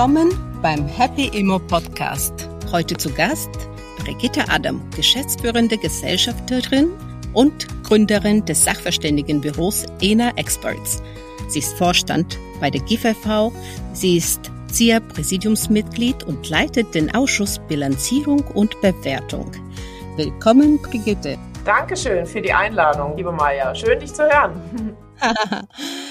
Willkommen beim Happy Immo Podcast. Heute zu Gast Brigitte Adam, geschäftsführende Gesellschafterin und Gründerin des Sachverständigenbüros ENA Experts. Sie ist Vorstand bei der GIFV, sie ist ZIA Präsidiumsmitglied und leitet den Ausschuss Bilanzierung und Bewertung. Willkommen, Brigitte. Dankeschön für die Einladung, liebe Maja. Schön, dich zu hören.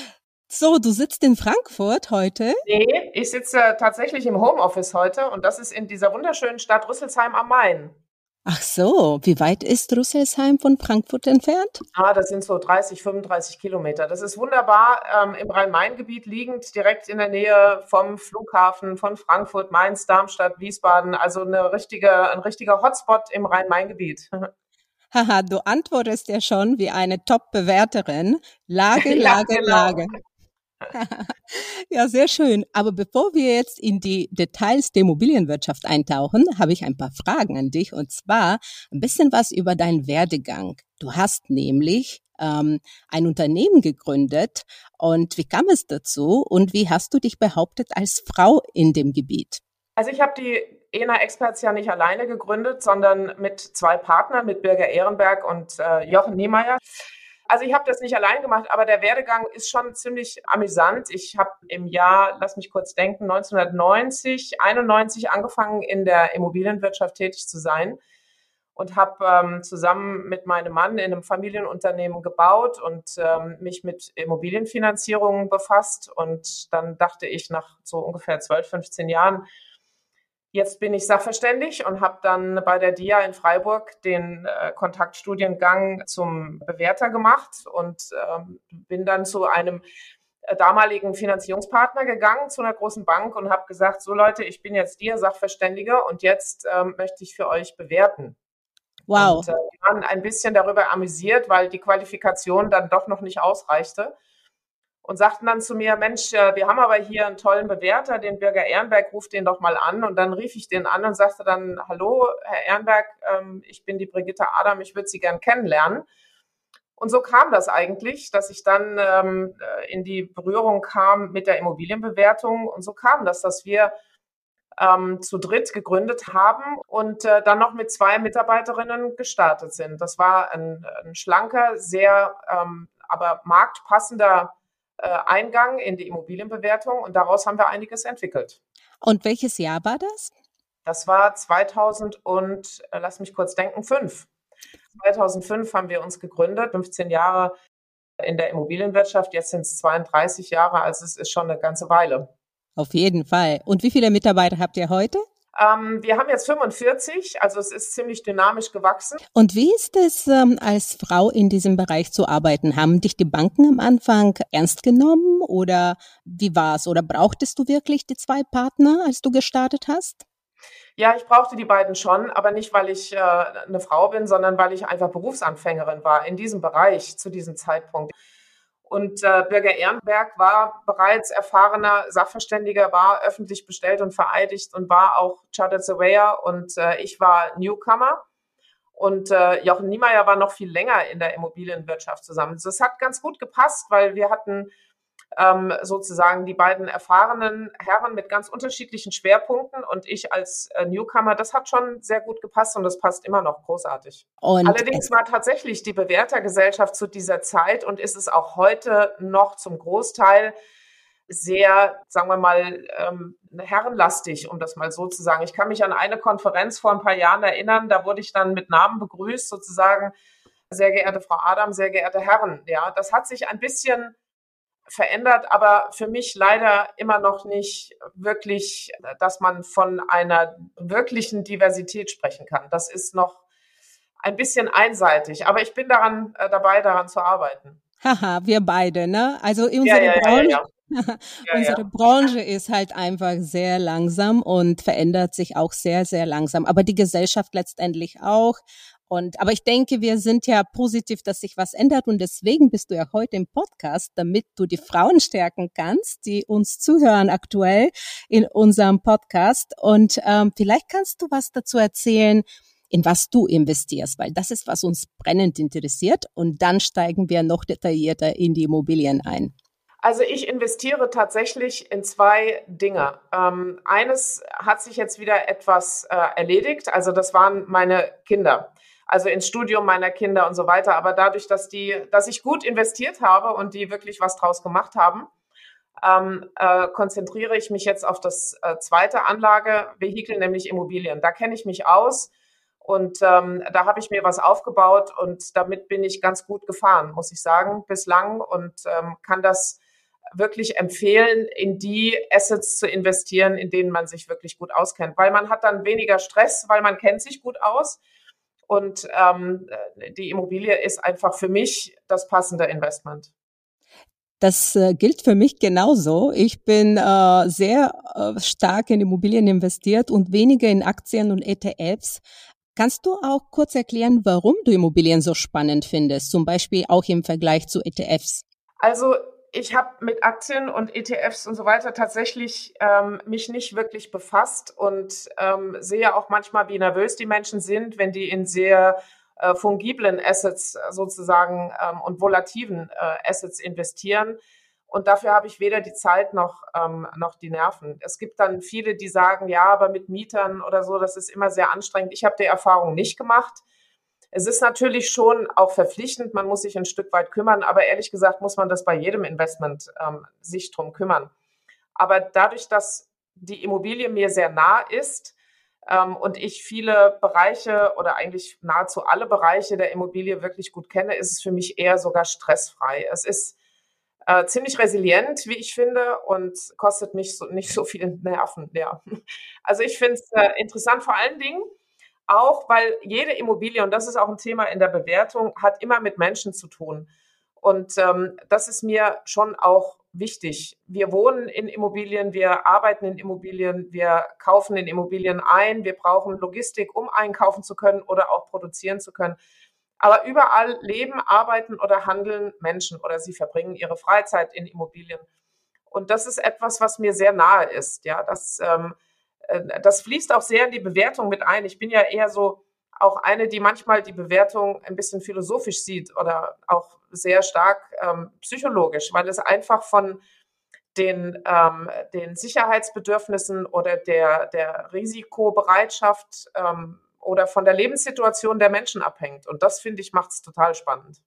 So, du sitzt in Frankfurt heute? Nee, ich sitze tatsächlich im Homeoffice heute und das ist in dieser wunderschönen Stadt Rüsselsheim am Main. Ach so, wie weit ist Rüsselsheim von Frankfurt entfernt? Ah, das sind so 30, 35 Kilometer. Das ist wunderbar ähm, im Rhein-Main-Gebiet liegend, direkt in der Nähe vom Flughafen von Frankfurt, Mainz, Darmstadt, Wiesbaden. Also eine richtige, ein richtiger Hotspot im Rhein-Main-Gebiet. Haha, du antwortest ja schon wie eine Top-Bewerterin. Lage, Lage, ja, genau. Lage. ja, sehr schön. Aber bevor wir jetzt in die Details der Immobilienwirtschaft eintauchen, habe ich ein paar Fragen an dich und zwar ein bisschen was über deinen Werdegang. Du hast nämlich ähm, ein Unternehmen gegründet und wie kam es dazu und wie hast du dich behauptet als Frau in dem Gebiet? Also ich habe die ENA Experts ja nicht alleine gegründet, sondern mit zwei Partnern, mit Birger Ehrenberg und äh, Jochen Niemeyer. Also ich habe das nicht allein gemacht, aber der Werdegang ist schon ziemlich amüsant. Ich habe im Jahr, lass mich kurz denken, 1990, 91 angefangen in der Immobilienwirtschaft tätig zu sein und habe ähm, zusammen mit meinem Mann in einem Familienunternehmen gebaut und ähm, mich mit Immobilienfinanzierung befasst. Und dann dachte ich nach so ungefähr 12, 15 Jahren, Jetzt bin ich Sachverständig und habe dann bei der DIA in Freiburg den äh, Kontaktstudiengang zum Bewerter gemacht und ähm, bin dann zu einem äh, damaligen Finanzierungspartner gegangen, zu einer großen Bank und habe gesagt, so Leute, ich bin jetzt DIA Sachverständige und jetzt ähm, möchte ich für euch bewerten. Wow. Und äh, wir waren ein bisschen darüber amüsiert, weil die Qualifikation dann doch noch nicht ausreichte und sagten dann zu mir, Mensch, wir haben aber hier einen tollen Bewerter, den Bürger Ehrenberg, ruft den doch mal an. Und dann rief ich den an und sagte dann, hallo, Herr Ehrenberg, ähm, ich bin die Brigitte Adam, ich würde Sie gern kennenlernen. Und so kam das eigentlich, dass ich dann ähm, äh, in die Berührung kam mit der Immobilienbewertung. Und so kam das, dass wir ähm, zu dritt gegründet haben und äh, dann noch mit zwei Mitarbeiterinnen gestartet sind. Das war ein, ein schlanker, sehr aber marktpassender Eingang in die Immobilienbewertung und daraus haben wir einiges entwickelt. Und welches Jahr war das? Das war 2000 und, äh, lass mich kurz denken, 5. 2005 haben wir uns gegründet, 15 Jahre in der Immobilienwirtschaft, jetzt sind es 32 Jahre, also es ist schon eine ganze Weile. Auf jeden Fall. Und wie viele Mitarbeiter habt ihr heute? Ähm, wir haben jetzt 45, also es ist ziemlich dynamisch gewachsen. Und wie ist es, ähm, als Frau in diesem Bereich zu arbeiten? Haben dich die Banken am Anfang ernst genommen oder wie war es? Oder brauchtest du wirklich die zwei Partner, als du gestartet hast? Ja, ich brauchte die beiden schon, aber nicht, weil ich äh, eine Frau bin, sondern weil ich einfach Berufsanfängerin war in diesem Bereich zu diesem Zeitpunkt. Und äh, Bürger Ehrenberg war bereits erfahrener Sachverständiger, war öffentlich bestellt und vereidigt und war auch Chartered Surveyor und äh, ich war Newcomer. Und äh, Jochen Niemeyer war noch viel länger in der Immobilienwirtschaft zusammen. Das hat ganz gut gepasst, weil wir hatten ähm, sozusagen die beiden erfahrenen Herren mit ganz unterschiedlichen Schwerpunkten und ich als äh, Newcomer, das hat schon sehr gut gepasst und das passt immer noch großartig. Und Allerdings war tatsächlich die Bewertergesellschaft zu dieser Zeit und ist es auch heute noch zum Großteil sehr, sagen wir mal, ähm, herrenlastig, um das mal so zu sagen. Ich kann mich an eine Konferenz vor ein paar Jahren erinnern, da wurde ich dann mit Namen begrüßt, sozusagen, sehr geehrte Frau Adam, sehr geehrte Herren. Ja, das hat sich ein bisschen verändert, aber für mich leider immer noch nicht wirklich, dass man von einer wirklichen Diversität sprechen kann. Das ist noch ein bisschen einseitig, aber ich bin daran äh, dabei, daran zu arbeiten. Haha, wir beide, ne? Also unsere ja, ja, Branche, ja, unsere Branche ist halt einfach sehr langsam und verändert sich auch sehr, sehr langsam. Aber die Gesellschaft letztendlich auch. Und, aber ich denke, wir sind ja positiv, dass sich was ändert und deswegen bist du ja heute im Podcast, damit du die Frauen stärken kannst, die uns zuhören aktuell in unserem Podcast. Und ähm, vielleicht kannst du was dazu erzählen, in was du investierst, weil das ist, was uns brennend interessiert. Und dann steigen wir noch detaillierter in die Immobilien ein. Also ich investiere tatsächlich in zwei Dinge. Ähm, eines hat sich jetzt wieder etwas äh, erledigt. Also das waren meine Kinder. Also ins Studium meiner Kinder und so weiter. Aber dadurch, dass die, dass ich gut investiert habe und die wirklich was draus gemacht haben, ähm, äh, konzentriere ich mich jetzt auf das äh, zweite Anlagevehikel, nämlich Immobilien. Da kenne ich mich aus und ähm, da habe ich mir was aufgebaut und damit bin ich ganz gut gefahren, muss ich sagen, bislang und ähm, kann das wirklich empfehlen, in die Assets zu investieren, in denen man sich wirklich gut auskennt, weil man hat dann weniger Stress, weil man kennt sich gut aus. Und ähm, die Immobilie ist einfach für mich das passende Investment. Das äh, gilt für mich genauso. Ich bin äh, sehr äh, stark in Immobilien investiert und weniger in Aktien und ETFs. Kannst du auch kurz erklären, warum du Immobilien so spannend findest, zum Beispiel auch im Vergleich zu ETFs? Also ich habe mit Aktien und ETFs und so weiter tatsächlich ähm, mich nicht wirklich befasst und ähm, sehe auch manchmal, wie nervös die Menschen sind, wenn die in sehr äh, fungiblen Assets sozusagen ähm, und volativen äh, Assets investieren. Und dafür habe ich weder die Zeit noch, ähm, noch die Nerven. Es gibt dann viele, die sagen, ja, aber mit Mietern oder so, das ist immer sehr anstrengend. Ich habe die Erfahrung nicht gemacht. Es ist natürlich schon auch verpflichtend, man muss sich ein Stück weit kümmern, aber ehrlich gesagt muss man das bei jedem Investment ähm, sich drum kümmern. Aber dadurch, dass die Immobilie mir sehr nah ist ähm, und ich viele Bereiche oder eigentlich nahezu alle Bereiche der Immobilie wirklich gut kenne, ist es für mich eher sogar stressfrei. Es ist äh, ziemlich resilient, wie ich finde, und kostet nicht so, nicht so viel Nerven. Ja. Also ich finde es äh, interessant, vor allen Dingen, auch weil jede Immobilie, und das ist auch ein Thema in der Bewertung, hat immer mit Menschen zu tun. Und ähm, das ist mir schon auch wichtig. Wir wohnen in Immobilien, wir arbeiten in Immobilien, wir kaufen in Immobilien ein, wir brauchen Logistik, um einkaufen zu können oder auch produzieren zu können. Aber überall leben, arbeiten oder handeln Menschen oder sie verbringen ihre Freizeit in Immobilien. Und das ist etwas, was mir sehr nahe ist. Ja, das ähm, äh, das fließt auch sehr in die Bewertung mit ein. Ich bin ja eher so auch eine, die manchmal die Bewertung ein bisschen philosophisch sieht oder auch sehr stark ähm, psychologisch, weil es einfach von den, ähm, den Sicherheitsbedürfnissen oder der, der Risikobereitschaft ähm, oder von der Lebenssituation der Menschen abhängt. Und das, finde ich, macht es total spannend.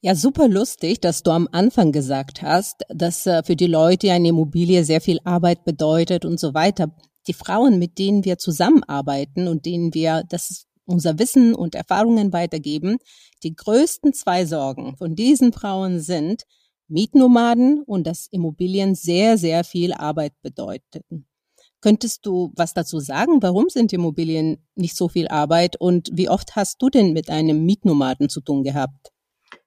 Ja, super lustig, dass du am Anfang gesagt hast, dass äh, für die Leute eine Immobilie sehr viel Arbeit bedeutet und so weiter die Frauen, mit denen wir zusammenarbeiten und denen wir das unser Wissen und Erfahrungen weitergeben, die größten zwei Sorgen von diesen Frauen sind Mietnomaden und dass Immobilien sehr, sehr viel Arbeit bedeuteten. Könntest du was dazu sagen? Warum sind Immobilien nicht so viel Arbeit und wie oft hast du denn mit einem Mietnomaden zu tun gehabt?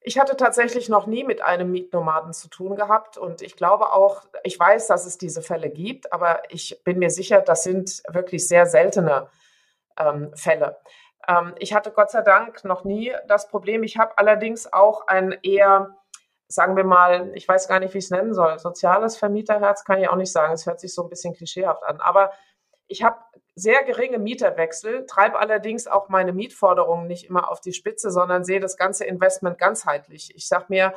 Ich hatte tatsächlich noch nie mit einem Mietnomaden zu tun gehabt und ich glaube auch, ich weiß, dass es diese Fälle gibt, aber ich bin mir sicher, das sind wirklich sehr seltene ähm, Fälle. Ähm, ich hatte Gott sei Dank noch nie das Problem. Ich habe allerdings auch ein eher, sagen wir mal, ich weiß gar nicht, wie ich es nennen soll, soziales Vermieterherz kann ich auch nicht sagen. Es hört sich so ein bisschen klischeehaft an, aber ich habe sehr geringe Mieterwechsel, treibe allerdings auch meine Mietforderungen nicht immer auf die Spitze, sondern sehe das ganze Investment ganzheitlich. Ich sage mir,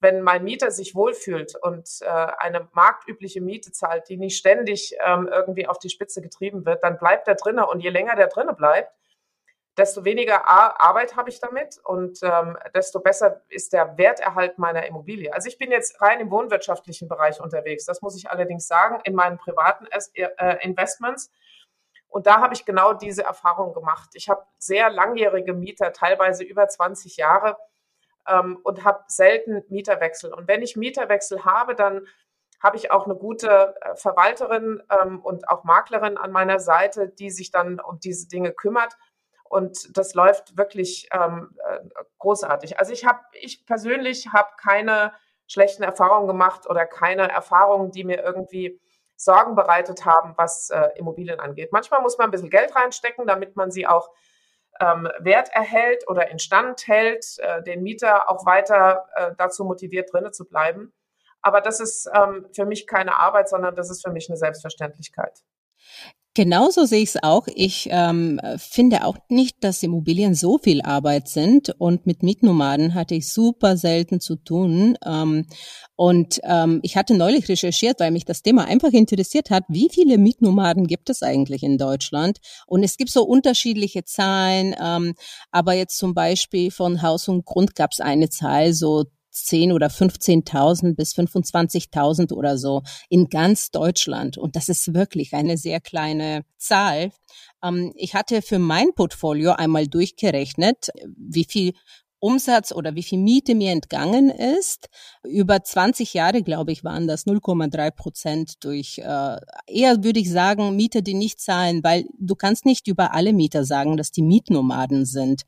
wenn mein Mieter sich wohlfühlt und äh, eine marktübliche Miete zahlt, die nicht ständig ähm, irgendwie auf die Spitze getrieben wird, dann bleibt er drinnen. Und je länger der drinnen bleibt, desto weniger Arbeit habe ich damit und ähm, desto besser ist der Werterhalt meiner Immobilie. Also ich bin jetzt rein im wohnwirtschaftlichen Bereich unterwegs. Das muss ich allerdings sagen, in meinen privaten äh, Investments. Und da habe ich genau diese Erfahrung gemacht. Ich habe sehr langjährige Mieter, teilweise über 20 Jahre, ähm, und habe selten Mieterwechsel. Und wenn ich Mieterwechsel habe, dann habe ich auch eine gute äh, Verwalterin ähm, und auch Maklerin an meiner Seite, die sich dann um diese Dinge kümmert und das läuft wirklich ähm, äh, großartig. Also ich habe, ich persönlich habe keine schlechten Erfahrungen gemacht oder keine Erfahrungen, die mir irgendwie Sorgen bereitet haben, was äh, Immobilien angeht. Manchmal muss man ein bisschen Geld reinstecken, damit man sie auch ähm, Wert erhält oder instand hält, äh, den Mieter auch weiter äh, dazu motiviert, drinnen zu bleiben. Aber das ist ähm, für mich keine Arbeit, sondern das ist für mich eine Selbstverständlichkeit. Genauso sehe ich es auch. Ich ähm, finde auch nicht, dass Immobilien so viel Arbeit sind und mit Mietnomaden hatte ich super selten zu tun. Ähm, und ähm, ich hatte neulich recherchiert, weil mich das Thema einfach interessiert hat, wie viele Mietnomaden gibt es eigentlich in Deutschland? Und es gibt so unterschiedliche Zahlen, ähm, aber jetzt zum Beispiel von Haus und Grund gab es eine Zahl, so 10 oder 15.000 bis 25.000 oder so in ganz Deutschland. Und das ist wirklich eine sehr kleine Zahl. Ähm, ich hatte für mein Portfolio einmal durchgerechnet, wie viel Umsatz oder wie viel Miete mir entgangen ist. Über 20 Jahre, glaube ich, waren das 0,3 Prozent durch, äh, eher würde ich sagen, Mieter, die nicht zahlen, weil du kannst nicht über alle Mieter sagen, dass die Mietnomaden sind,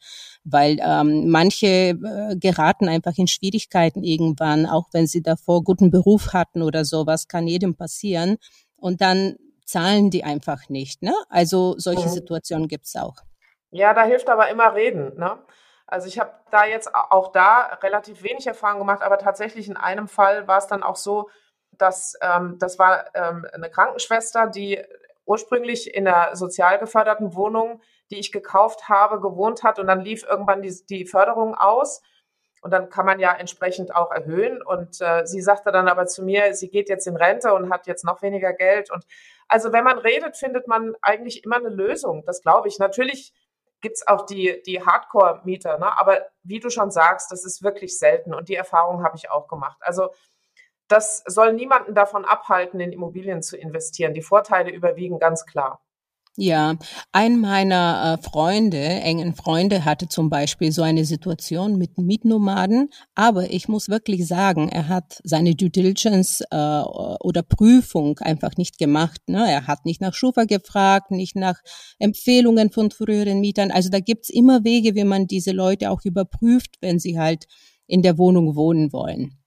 weil ähm, manche äh, geraten einfach in Schwierigkeiten irgendwann, auch wenn sie davor guten Beruf hatten oder sowas, kann jedem passieren. Und dann zahlen die einfach nicht. Ne? Also solche mhm. Situationen gibt's auch. Ja, da hilft aber immer reden. Ne? Also ich habe da jetzt auch da relativ wenig Erfahrung gemacht, aber tatsächlich in einem Fall war es dann auch so, dass ähm, das war ähm, eine Krankenschwester, die ursprünglich in einer sozial geförderten Wohnung, die ich gekauft habe, gewohnt hat und dann lief irgendwann die, die Förderung aus. Und dann kann man ja entsprechend auch erhöhen. Und äh, sie sagte dann aber zu mir, sie geht jetzt in Rente und hat jetzt noch weniger Geld. Und also wenn man redet, findet man eigentlich immer eine Lösung. Das glaube ich. Natürlich gibt's auch die, die Hardcore-Mieter. Ne? Aber wie du schon sagst, das ist wirklich selten und die Erfahrung habe ich auch gemacht. Also das soll niemanden davon abhalten, in Immobilien zu investieren. Die Vorteile überwiegen ganz klar. Ja, ein meiner äh, Freunde, engen Freunde, hatte zum Beispiel so eine Situation mit Mietnomaden. Aber ich muss wirklich sagen, er hat seine Due Diligence äh, oder Prüfung einfach nicht gemacht. Ne? Er hat nicht nach Schufa gefragt, nicht nach Empfehlungen von früheren Mietern. Also da gibt's immer Wege, wie man diese Leute auch überprüft, wenn sie halt in der Wohnung wohnen wollen.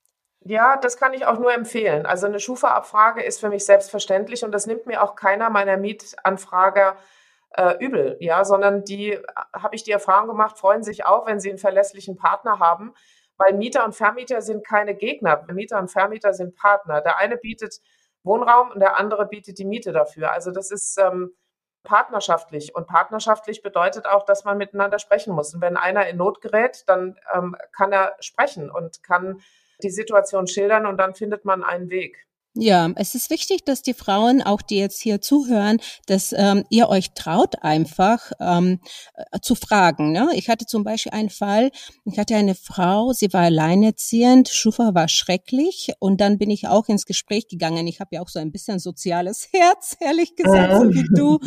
Ja, das kann ich auch nur empfehlen. Also eine Schufa-Abfrage ist für mich selbstverständlich und das nimmt mir auch keiner meiner Mietanfrager äh, übel, ja, sondern die, äh, habe ich die Erfahrung gemacht, freuen sich auch, wenn sie einen verlässlichen Partner haben, weil Mieter und Vermieter sind keine Gegner. Mieter und Vermieter sind Partner. Der eine bietet Wohnraum und der andere bietet die Miete dafür. Also das ist ähm, partnerschaftlich und partnerschaftlich bedeutet auch, dass man miteinander sprechen muss. Und wenn einer in Not gerät, dann ähm, kann er sprechen und kann die Situation schildern und dann findet man einen Weg. Ja, es ist wichtig, dass die Frauen, auch die jetzt hier zuhören, dass ähm, ihr euch traut, einfach ähm, äh, zu fragen. Ne? Ich hatte zum Beispiel einen Fall, ich hatte eine Frau, sie war alleinerziehend, Schufa war schrecklich und dann bin ich auch ins Gespräch gegangen. Ich habe ja auch so ein bisschen soziales Herz, ehrlich gesagt, so wie du.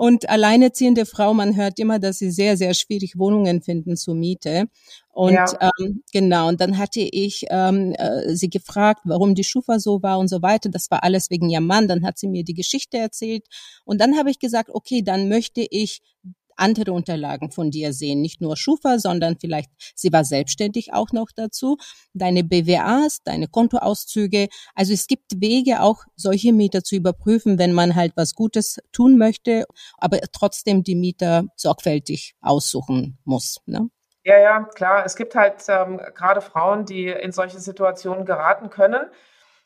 Und alleinerziehende Frau, man hört immer, dass sie sehr, sehr schwierig Wohnungen finden zur Miete. Und ja. ähm, genau, und dann hatte ich ähm, äh, sie gefragt, warum die Schufa so war und so weiter. Das war alles wegen ihrem Mann. Dann hat sie mir die Geschichte erzählt. Und dann habe ich gesagt, okay, dann möchte ich andere Unterlagen von dir sehen. Nicht nur Schufa, sondern vielleicht, sie war selbstständig auch noch dazu, deine BWAs, deine Kontoauszüge. Also es gibt Wege, auch solche Mieter zu überprüfen, wenn man halt was Gutes tun möchte, aber trotzdem die Mieter sorgfältig aussuchen muss. Ne? Ja, ja, klar. Es gibt halt ähm, gerade Frauen, die in solche Situationen geraten können.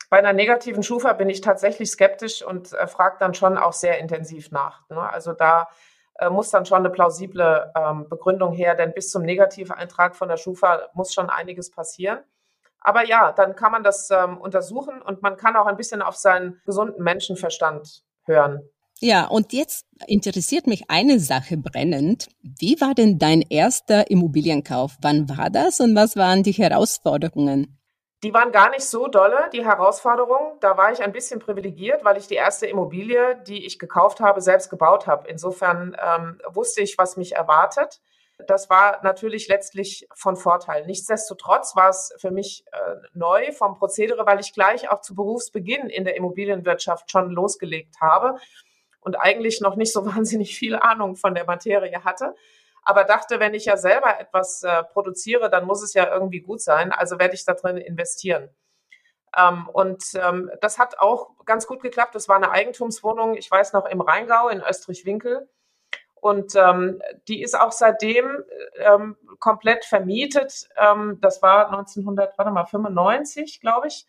Bei einer negativen Schufa bin ich tatsächlich skeptisch und äh, frage dann schon auch sehr intensiv nach. Ne? Also da muss dann schon eine plausible ähm, Begründung her, denn bis zum Negativeintrag von der Schufa muss schon einiges passieren. Aber ja, dann kann man das ähm, untersuchen und man kann auch ein bisschen auf seinen gesunden Menschenverstand hören. Ja, und jetzt interessiert mich eine Sache brennend. Wie war denn dein erster Immobilienkauf? Wann war das und was waren die Herausforderungen? Die waren gar nicht so dolle, die Herausforderungen. Da war ich ein bisschen privilegiert, weil ich die erste Immobilie, die ich gekauft habe, selbst gebaut habe. Insofern ähm, wusste ich, was mich erwartet. Das war natürlich letztlich von Vorteil. Nichtsdestotrotz war es für mich äh, neu vom Prozedere, weil ich gleich auch zu Berufsbeginn in der Immobilienwirtschaft schon losgelegt habe und eigentlich noch nicht so wahnsinnig viel Ahnung von der Materie hatte aber dachte, wenn ich ja selber etwas äh, produziere, dann muss es ja irgendwie gut sein, also werde ich da drin investieren. Ähm, und ähm, das hat auch ganz gut geklappt. Das war eine Eigentumswohnung, ich weiß noch, im Rheingau in Österreich-Winkel. Und ähm, die ist auch seitdem ähm, komplett vermietet. Ähm, das war 1995, glaube ich.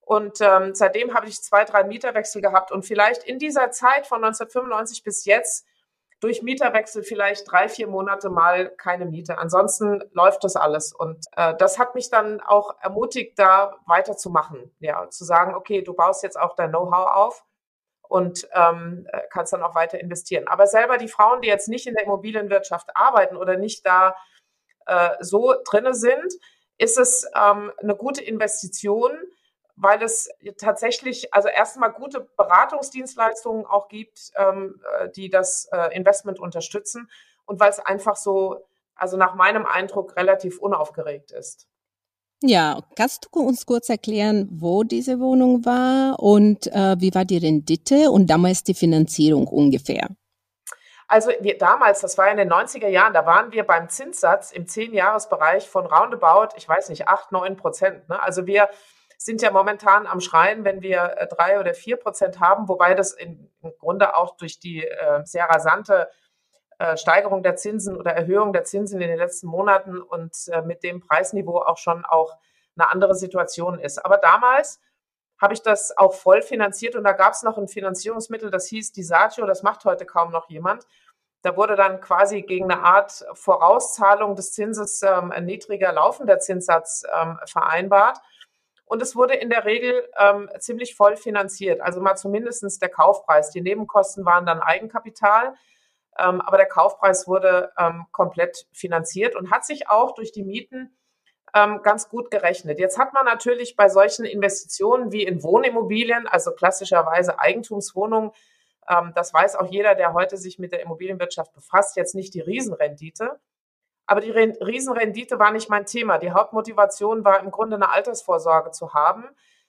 Und ähm, seitdem habe ich zwei, drei Mieterwechsel gehabt und vielleicht in dieser Zeit von 1995 bis jetzt durch Mieterwechsel vielleicht drei, vier Monate mal keine Miete. Ansonsten läuft das alles. Und äh, das hat mich dann auch ermutigt, da weiterzumachen. Ja, zu sagen, okay, du baust jetzt auch dein Know-how auf und ähm, äh, kannst dann auch weiter investieren. Aber selber die Frauen, die jetzt nicht in der Immobilienwirtschaft arbeiten oder nicht da äh, so drinne sind, ist es ähm, eine gute Investition, weil es tatsächlich also erstmal gute Beratungsdienstleistungen auch gibt, ähm, äh, die das äh, Investment unterstützen und weil es einfach so, also nach meinem Eindruck relativ unaufgeregt ist. Ja, kannst du uns kurz erklären, wo diese Wohnung war und äh, wie war die Rendite und damals die Finanzierung ungefähr? Also wir, damals, das war in den 90er Jahren, da waren wir beim Zinssatz im 10-Jahres-Bereich von roundabout, ich weiß nicht, 8, 9 Prozent. Ne? Also wir sind ja momentan am Schreien, wenn wir äh, drei oder vier Prozent haben, wobei das im Grunde auch durch die äh, sehr rasante äh, Steigerung der Zinsen oder Erhöhung der Zinsen in den letzten Monaten und mit dem Preisniveau auch schon auch eine andere Situation ist. Aber damals habe ich das auch voll finanziert und da gab es noch ein Finanzierungsmittel, das hieß Disagio, das macht heute kaum noch jemand. Da wurde dann quasi gegen eine Art Vorauszahlung des Zinses ähm, ein niedriger laufender Zinssatz ähm, vereinbart. Und es wurde in der Regel ähm, ziemlich voll finanziert. Also mal zumindestens der Kaufpreis. Die Nebenkosten waren dann Eigenkapital. Ähm, aber der Kaufpreis wurde ähm, komplett finanziert und hat sich auch durch die Mieten ähm, ganz gut gerechnet. Jetzt hat man natürlich bei solchen Investitionen wie in Wohnimmobilien, also klassischerweise Eigentumswohnungen, ähm, das weiß auch jeder, der heute sich mit der Immobilienwirtschaft befasst, jetzt nicht die Riesenrendite. Aber die Riesenrendite war nicht mein Thema. Die Hauptmotivation war im Grunde eine Altersvorsorge zu haben,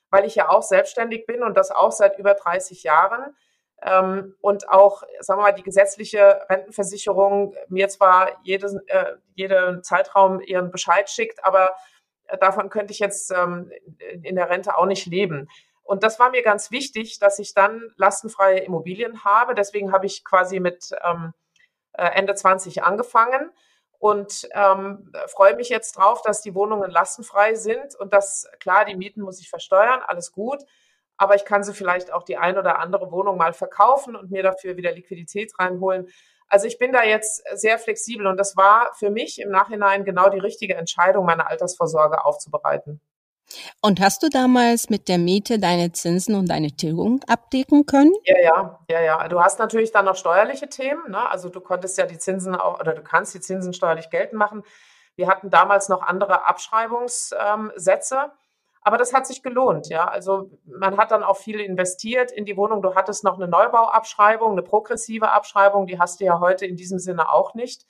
weil ich ja auch selbstständig bin und das auch seit über 30 Jahren. Ähm, und auch, sagen wir mal, die gesetzliche Rentenversicherung mir zwar jedes, äh, jeden Zeitraum ihren Bescheid schickt, aber davon könnte ich jetzt ähm, in der Rente auch nicht leben. Und das war mir ganz wichtig, dass ich dann lastenfreie Immobilien habe. Deswegen habe ich quasi mit ähm, äh, Ende 20 angefangen und ähm, freue mich jetzt drauf, dass die Wohnungen lastenfrei sind und dass, klar, die Mieten muss ich versteuern, alles gut, aber ich kann sie vielleicht auch die ein oder andere Wohnung mal verkaufen und mir dafür wieder Liquidität reinholen. Also ich bin da jetzt sehr flexibel und das war für mich im Nachhinein genau die richtige Entscheidung, meine Altersvorsorge aufzubereiten. Und hast du damals mit der Miete deine Zinsen und deine Tilgung abdecken können? Ja, ja, ja, ja. Du hast natürlich dann noch steuerliche Themen. Ne? Also du konntest ja die Zinsen auch, oder du kannst die Zinsen steuerlich geltend machen. Wir hatten damals noch andere Abschreibungssätze. Ähm, aber das hat sich gelohnt, ja. Also man hat dann auch viel investiert in die Wohnung. Du hattest noch eine Neubauabschreibung, eine progressive Abschreibung, die hast du ja heute in diesem Sinne auch nicht.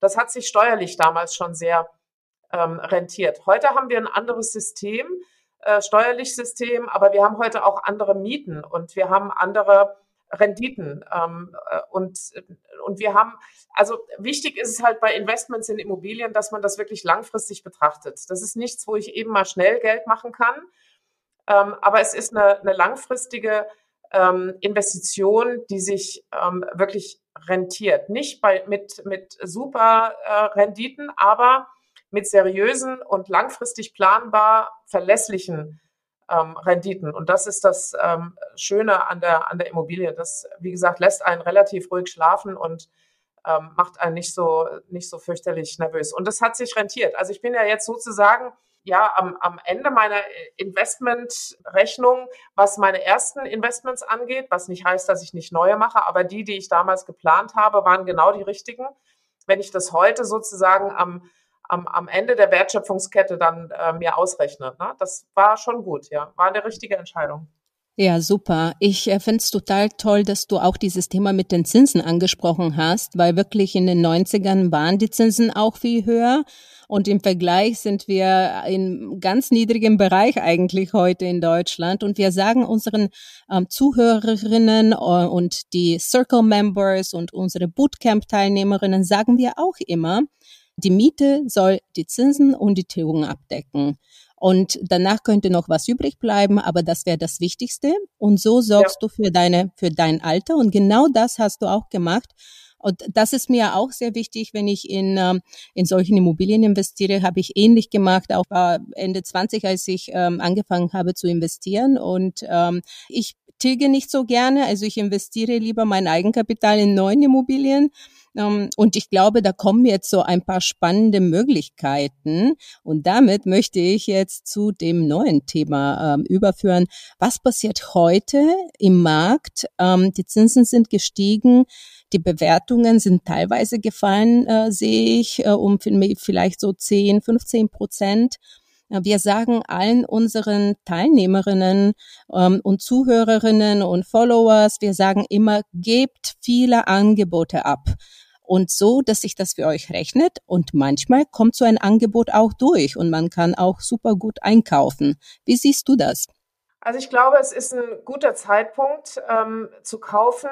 Das hat sich steuerlich damals schon sehr ähm, rentiert. Heute haben wir ein anderes System, äh, steuerliches System, aber wir haben heute auch andere Mieten und wir haben andere Renditen. Ähm, äh, und, und wir haben, also wichtig ist es halt bei Investments in Immobilien, dass man das wirklich langfristig betrachtet. Das ist nichts, wo ich eben mal schnell Geld machen kann, ähm, aber es ist eine, eine langfristige ähm, Investition, die sich ähm, wirklich rentiert. Nicht bei, mit, mit super äh, Renditen, aber mit seriösen und langfristig planbar verlässlichen ähm, Renditen. Und das ist das ähm, Schöne an der, an der Immobilie. Das, wie gesagt, lässt einen relativ ruhig schlafen und ähm, macht einen nicht so, nicht so fürchterlich nervös. Und das hat sich rentiert. Also ich bin ja jetzt sozusagen ja am, am Ende meiner Investmentrechnung, was meine ersten Investments angeht, was nicht heißt, dass ich nicht neue mache, aber die, die ich damals geplant habe, waren genau die richtigen. Wenn ich das heute sozusagen am am, am Ende der Wertschöpfungskette dann äh, mir ausrechnet. Ne? Das war schon gut, ja. War eine richtige Entscheidung. Ja, super. Ich äh, finde es total toll, dass du auch dieses Thema mit den Zinsen angesprochen hast, weil wirklich in den 90ern waren die Zinsen auch viel höher. Und im Vergleich sind wir in ganz niedrigem Bereich eigentlich heute in Deutschland. Und wir sagen unseren ähm, Zuhörerinnen äh, und die Circle Members und unsere Bootcamp-Teilnehmerinnen sagen wir auch immer, die Miete soll die Zinsen und die Tilgung abdecken. Und danach könnte noch was übrig bleiben, aber das wäre das Wichtigste. Und so sorgst ja. du für deine, für dein Alter. Und genau das hast du auch gemacht. Und das ist mir auch sehr wichtig, wenn ich in, ähm, in solchen Immobilien investiere, habe ich ähnlich gemacht, auch Ende 20, als ich ähm, angefangen habe zu investieren. Und ähm, ich tilge nicht so gerne, also ich investiere lieber mein Eigenkapital in neuen Immobilien. Ähm, und ich glaube, da kommen jetzt so ein paar spannende Möglichkeiten. Und damit möchte ich jetzt zu dem neuen Thema ähm, überführen. Was passiert heute im Markt? Ähm, die Zinsen sind gestiegen. Die Bewertungen sind teilweise gefallen, äh, sehe ich, äh, um vielleicht so 10, 15 Prozent. Wir sagen allen unseren Teilnehmerinnen ähm, und Zuhörerinnen und Followers, wir sagen immer, gebt viele Angebote ab. Und so, dass sich das für euch rechnet. Und manchmal kommt so ein Angebot auch durch und man kann auch super gut einkaufen. Wie siehst du das? Also ich glaube, es ist ein guter Zeitpunkt ähm, zu kaufen.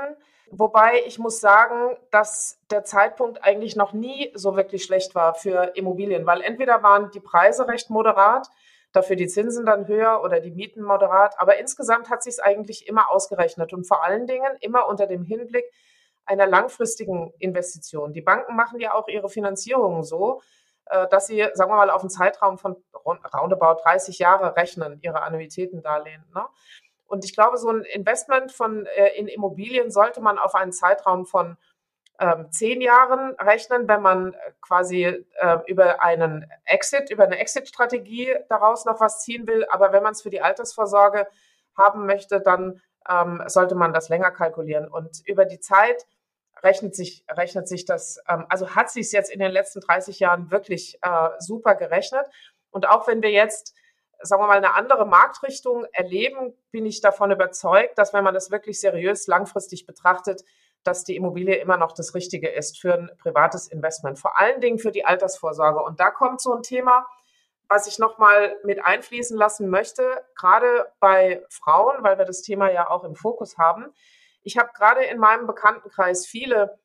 Wobei ich muss sagen, dass der Zeitpunkt eigentlich noch nie so wirklich schlecht war für Immobilien, weil entweder waren die Preise recht moderat, dafür die Zinsen dann höher oder die Mieten moderat, aber insgesamt hat sich es eigentlich immer ausgerechnet und vor allen Dingen immer unter dem Hinblick einer langfristigen Investition. Die Banken machen ja auch ihre Finanzierungen so, äh, dass sie, sagen wir mal, auf einen Zeitraum von roundabout 30 Jahre rechnen, ihre Annuitätendarlehen. Ne? Und ich glaube, so ein Investment von, äh, in Immobilien sollte man auf einen Zeitraum von ähm, zehn Jahren rechnen, wenn man quasi äh, über einen Exit, über eine Exit-Strategie daraus noch was ziehen will. Aber wenn man es für die Altersvorsorge haben möchte, dann ähm, sollte man das länger kalkulieren. Und über die Zeit rechnet sich, rechnet sich das, ähm, also hat sich es jetzt in den letzten 30 Jahren wirklich äh, super gerechnet. Und auch wenn wir jetzt sagen wir mal, eine andere Marktrichtung erleben, bin ich davon überzeugt, dass wenn man das wirklich seriös langfristig betrachtet, dass die Immobilie immer noch das Richtige ist für ein privates Investment, vor allen Dingen für die Altersvorsorge. Und da kommt so ein Thema, was ich nochmal mit einfließen lassen möchte, gerade bei Frauen, weil wir das Thema ja auch im Fokus haben. Ich habe gerade in meinem Bekanntenkreis viele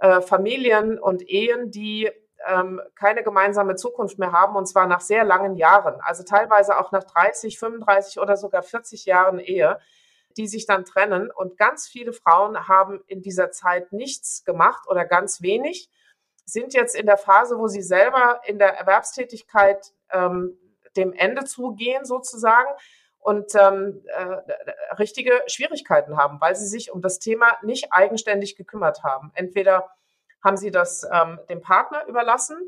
äh, Familien und Ehen, die ähm, keine gemeinsame Zukunft mehr haben und zwar nach sehr langen Jahren, also teilweise auch nach 30, 35 oder sogar 40 Jahren Ehe, die sich dann trennen. Und ganz viele Frauen haben in dieser Zeit nichts gemacht oder ganz wenig, sind jetzt in der Phase, wo sie selber in der Erwerbstätigkeit ähm, dem Ende zugehen sozusagen und ähm, äh, richtige Schwierigkeiten haben, weil sie sich um das Thema nicht eigenständig gekümmert haben. Entweder haben sie das ähm, dem Partner überlassen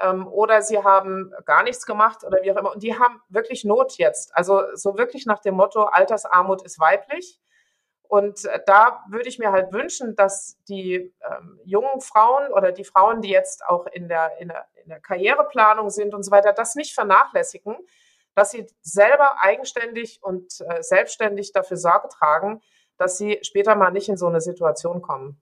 ähm, oder sie haben gar nichts gemacht oder wie auch immer. Und die haben wirklich Not jetzt. Also so wirklich nach dem Motto, Altersarmut ist weiblich. Und äh, da würde ich mir halt wünschen, dass die ähm, jungen Frauen oder die Frauen, die jetzt auch in der, in, der, in der Karriereplanung sind und so weiter, das nicht vernachlässigen, dass sie selber eigenständig und äh, selbstständig dafür Sorge tragen, dass sie später mal nicht in so eine Situation kommen.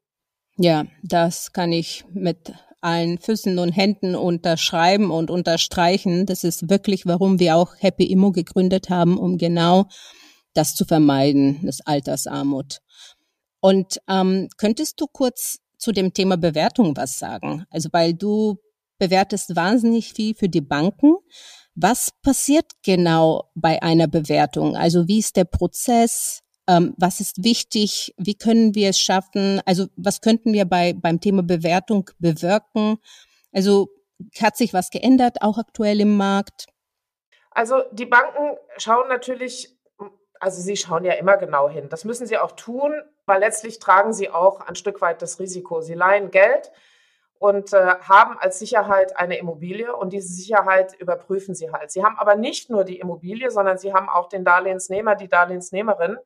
Ja, das kann ich mit allen Füßen und Händen unterschreiben und unterstreichen. Das ist wirklich, warum wir auch Happy Immo gegründet haben, um genau das zu vermeiden, das Altersarmut. Und ähm, könntest du kurz zu dem Thema Bewertung was sagen? Also weil du bewertest wahnsinnig viel für die Banken. Was passiert genau bei einer Bewertung? Also wie ist der Prozess? Ähm, was ist wichtig? Wie können wir es schaffen? Also was könnten wir bei, beim Thema Bewertung bewirken? Also hat sich was geändert, auch aktuell im Markt? Also die Banken schauen natürlich, also sie schauen ja immer genau hin. Das müssen sie auch tun, weil letztlich tragen sie auch ein Stück weit das Risiko. Sie leihen Geld und äh, haben als Sicherheit eine Immobilie und diese Sicherheit überprüfen sie halt. Sie haben aber nicht nur die Immobilie, sondern sie haben auch den Darlehensnehmer, die Darlehensnehmerin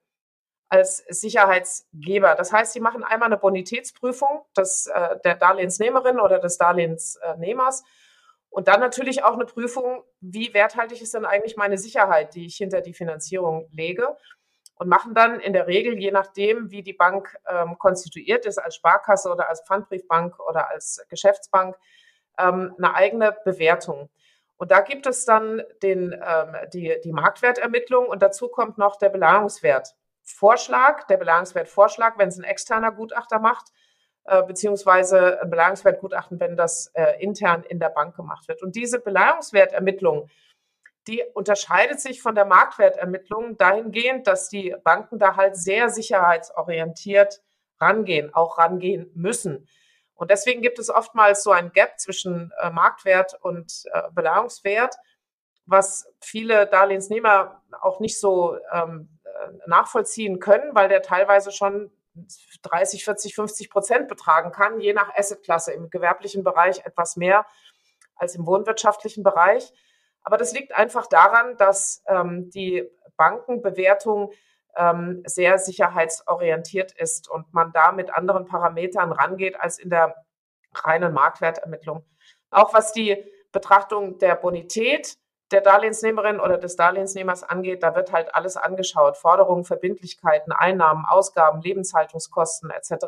als Sicherheitsgeber. Das heißt, sie machen einmal eine Bonitätsprüfung des, äh, der Darlehensnehmerin oder des Darlehensnehmers und dann natürlich auch eine Prüfung, wie werthaltig ist denn eigentlich meine Sicherheit, die ich hinter die Finanzierung lege und machen dann in der Regel, je nachdem, wie die Bank ähm, konstituiert ist, als Sparkasse oder als Pfandbriefbank oder als Geschäftsbank, ähm, eine eigene Bewertung. Und da gibt es dann den, ähm, die, die Marktwertermittlung und dazu kommt noch der Belangungswert. Vorschlag, der Belangungswertvorschlag, wenn es ein externer Gutachter macht, äh, beziehungsweise ein Belangungswertgutachten, wenn das äh, intern in der Bank gemacht wird. Und diese Belangungswertermittlung, die unterscheidet sich von der Marktwertermittlung dahingehend, dass die Banken da halt sehr sicherheitsorientiert rangehen, auch rangehen müssen. Und deswegen gibt es oftmals so ein Gap zwischen äh, Marktwert und äh, Beleihungswert, was viele Darlehensnehmer auch nicht so ähm, äh, nachvollziehen können, weil der teilweise schon 30, 40, 50 Prozent betragen kann, je nach Assetklasse. Im gewerblichen Bereich etwas mehr als im wohnwirtschaftlichen Bereich. Aber das liegt einfach daran, dass ähm, die Bankenbewertung ähm, sehr sicherheitsorientiert ist und man da mit anderen Parametern rangeht als in der reinen Marktwertermittlung. Auch was die Betrachtung der Bonität der Darlehensnehmerin oder des Darlehensnehmers angeht, da wird halt alles angeschaut. Forderungen, Verbindlichkeiten, Einnahmen, Ausgaben, Lebenshaltungskosten etc.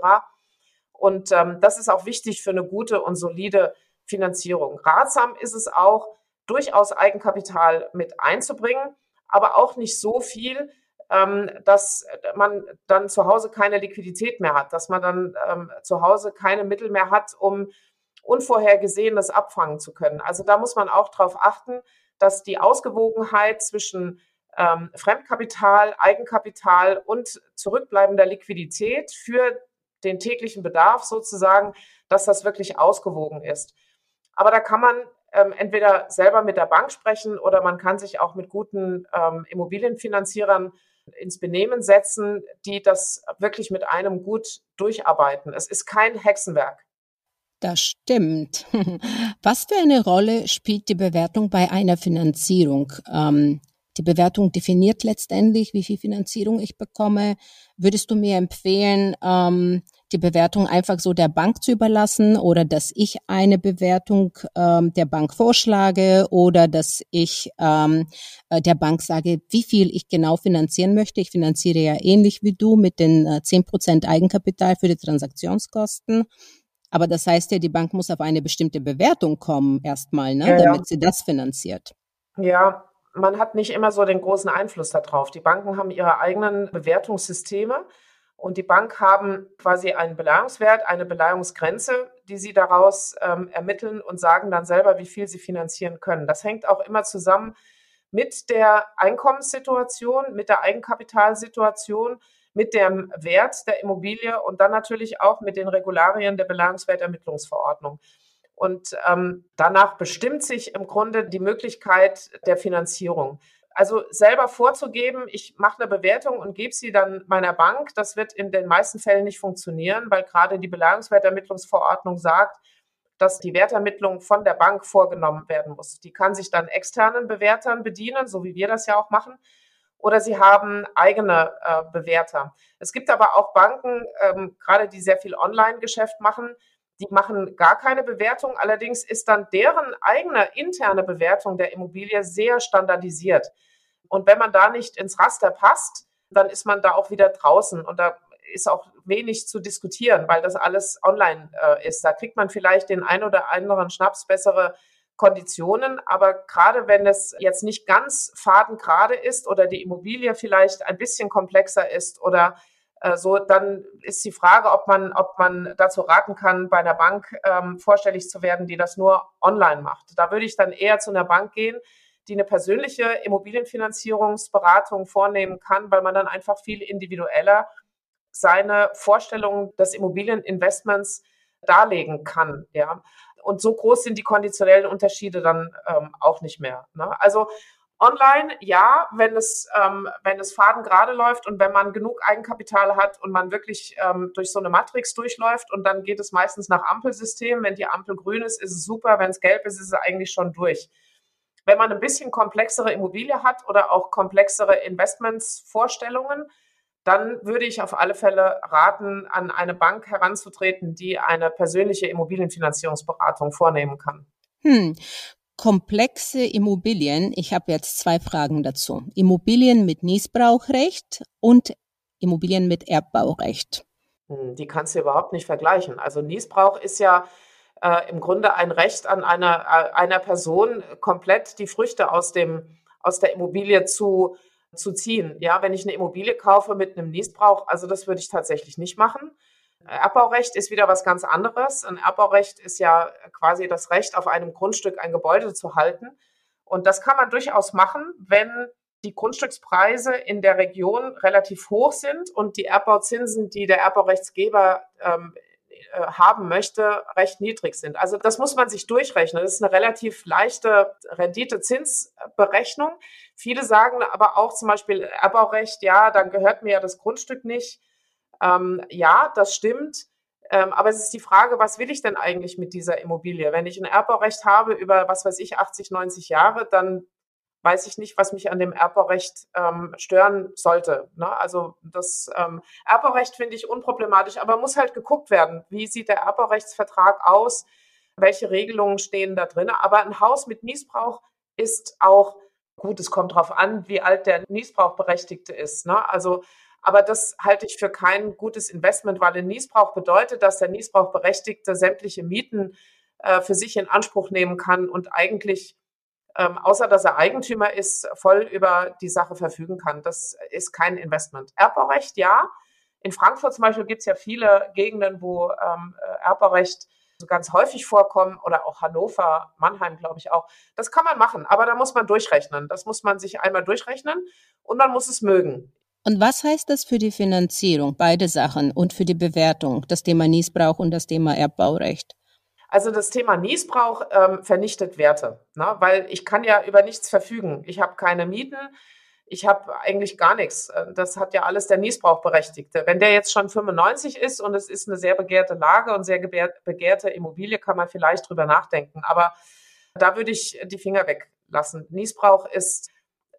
Und ähm, das ist auch wichtig für eine gute und solide Finanzierung. Ratsam ist es auch, durchaus Eigenkapital mit einzubringen, aber auch nicht so viel, ähm, dass man dann zu Hause keine Liquidität mehr hat, dass man dann ähm, zu Hause keine Mittel mehr hat, um Unvorhergesehenes abfangen zu können. Also da muss man auch darauf achten, dass die Ausgewogenheit zwischen ähm, Fremdkapital, Eigenkapital und zurückbleibender Liquidität für den täglichen Bedarf sozusagen, dass das wirklich ausgewogen ist. Aber da kann man ähm, entweder selber mit der Bank sprechen oder man kann sich auch mit guten ähm, Immobilienfinanzierern ins Benehmen setzen, die das wirklich mit einem gut durcharbeiten. Es ist kein Hexenwerk. Das stimmt. Was für eine Rolle spielt die Bewertung bei einer Finanzierung? Ähm, die Bewertung definiert letztendlich, wie viel Finanzierung ich bekomme. Würdest du mir empfehlen, ähm, die Bewertung einfach so der Bank zu überlassen oder dass ich eine Bewertung ähm, der Bank vorschlage oder dass ich ähm, äh, der Bank sage, wie viel ich genau finanzieren möchte. Ich finanziere ja ähnlich wie du mit den äh, 10% Eigenkapital für die Transaktionskosten. Aber das heißt ja, die Bank muss auf eine bestimmte Bewertung kommen erstmal, ne, ja, damit ja. sie das finanziert. Ja, man hat nicht immer so den großen Einfluss darauf. Die Banken haben ihre eigenen Bewertungssysteme und die Bank haben quasi einen Beleihungswert, eine Beleihungsgrenze, die sie daraus ähm, ermitteln und sagen dann selber, wie viel sie finanzieren können. Das hängt auch immer zusammen mit der Einkommenssituation, mit der Eigenkapitalsituation, mit dem Wert der Immobilie und dann natürlich auch mit den Regularien der Beleihungswertermittlungsverordnung. Und ähm, danach bestimmt sich im Grunde die Möglichkeit der Finanzierung. Also selber vorzugeben, ich mache eine Bewertung und gebe sie dann meiner Bank, das wird in den meisten Fällen nicht funktionieren, weil gerade die Belagerungswertermittlungsverordnung sagt, dass die Wertermittlung von der Bank vorgenommen werden muss. Die kann sich dann externen Bewertern bedienen, so wie wir das ja auch machen, oder sie haben eigene äh, Bewerter. Es gibt aber auch Banken, ähm, gerade die sehr viel Online-Geschäft machen, die machen gar keine Bewertung. Allerdings ist dann deren eigene interne Bewertung der Immobilie sehr standardisiert. Und wenn man da nicht ins Raster passt, dann ist man da auch wieder draußen. Und da ist auch wenig zu diskutieren, weil das alles online äh, ist. Da kriegt man vielleicht den ein oder anderen Schnaps bessere Konditionen, aber gerade wenn es jetzt nicht ganz fadengerade ist oder die Immobilie vielleicht ein bisschen komplexer ist oder äh, so, dann ist die Frage, ob man, ob man dazu raten kann, bei einer Bank ähm, vorstellig zu werden, die das nur online macht. Da würde ich dann eher zu einer Bank gehen, die eine persönliche Immobilienfinanzierungsberatung vornehmen kann, weil man dann einfach viel individueller seine Vorstellungen des Immobilieninvestments darlegen kann. Ja. Und so groß sind die konditionellen Unterschiede dann ähm, auch nicht mehr. Ne? Also Online, ja, wenn es, ähm, wenn es Faden gerade läuft und wenn man genug Eigenkapital hat und man wirklich ähm, durch so eine Matrix durchläuft und dann geht es meistens nach Ampelsystem. Wenn die Ampel grün ist, ist es super. Wenn es gelb ist, ist es eigentlich schon durch. Wenn man ein bisschen komplexere Immobilie hat oder auch komplexere Investmentsvorstellungen, dann würde ich auf alle Fälle raten, an eine Bank heranzutreten, die eine persönliche Immobilienfinanzierungsberatung vornehmen kann. Hm. Komplexe Immobilien. Ich habe jetzt zwei Fragen dazu. Immobilien mit Niesbrauchrecht und Immobilien mit Erbbaurecht. Hm, die kannst du überhaupt nicht vergleichen. Also Niesbrauch ist ja äh, im Grunde ein Recht an einer, äh, einer Person, komplett die Früchte aus, dem, aus der Immobilie zu, zu ziehen. Ja, wenn ich eine Immobilie kaufe mit einem Niesbrauch, also das würde ich tatsächlich nicht machen. Erbbaurecht ist wieder was ganz anderes. Ein Erbbaurecht ist ja quasi das Recht, auf einem Grundstück ein Gebäude zu halten. Und das kann man durchaus machen, wenn die Grundstückspreise in der Region relativ hoch sind und die Erbbauzinsen, die der Erbbaurechtsgeber ähm, äh, haben möchte, recht niedrig sind. Also das muss man sich durchrechnen. Das ist eine relativ leichte Rendite-Zinsberechnung. Viele sagen aber auch zum Beispiel Erbaurecht, ja, dann gehört mir ja das Grundstück nicht. Ähm, ja, das stimmt. Ähm, aber es ist die Frage, was will ich denn eigentlich mit dieser Immobilie? Wenn ich ein Erbbaurecht habe über, was weiß ich, 80, 90 Jahre, dann weiß ich nicht, was mich an dem Erbbaurecht ähm, stören sollte. Ne? Also das ähm, Erbbaurecht finde ich unproblematisch, aber muss halt geguckt werden, wie sieht der Erbbaurechtsvertrag aus, welche Regelungen stehen da drin. Aber ein Haus mit Niesbrauch ist auch gut, es kommt darauf an, wie alt der Niesbrauchberechtigte ist. Ne? Also aber das halte ich für kein gutes Investment, weil ein Niesbrauch bedeutet, dass der Niesbrauchberechtigte sämtliche Mieten äh, für sich in Anspruch nehmen kann und eigentlich, ähm, außer dass er Eigentümer ist, voll über die Sache verfügen kann. Das ist kein Investment. Erbbaurecht, ja. In Frankfurt zum Beispiel gibt es ja viele Gegenden, wo ähm, äh, Erbbaurecht so ganz häufig vorkommen oder auch Hannover, Mannheim, glaube ich auch. Das kann man machen, aber da muss man durchrechnen. Das muss man sich einmal durchrechnen und man muss es mögen. Und was heißt das für die Finanzierung, beide Sachen und für die Bewertung, das Thema Niesbrauch und das Thema Erbbaurecht? Also das Thema Niesbrauch ähm, vernichtet Werte, ne? weil ich kann ja über nichts verfügen. Ich habe keine Mieten, ich habe eigentlich gar nichts. Äh, das hat ja alles der Niesbrauchberechtigte. Wenn der jetzt schon 95 ist und es ist eine sehr begehrte Lage und sehr begehrte Immobilie, kann man vielleicht drüber nachdenken. Aber da würde ich die Finger weglassen. Niesbrauch ist,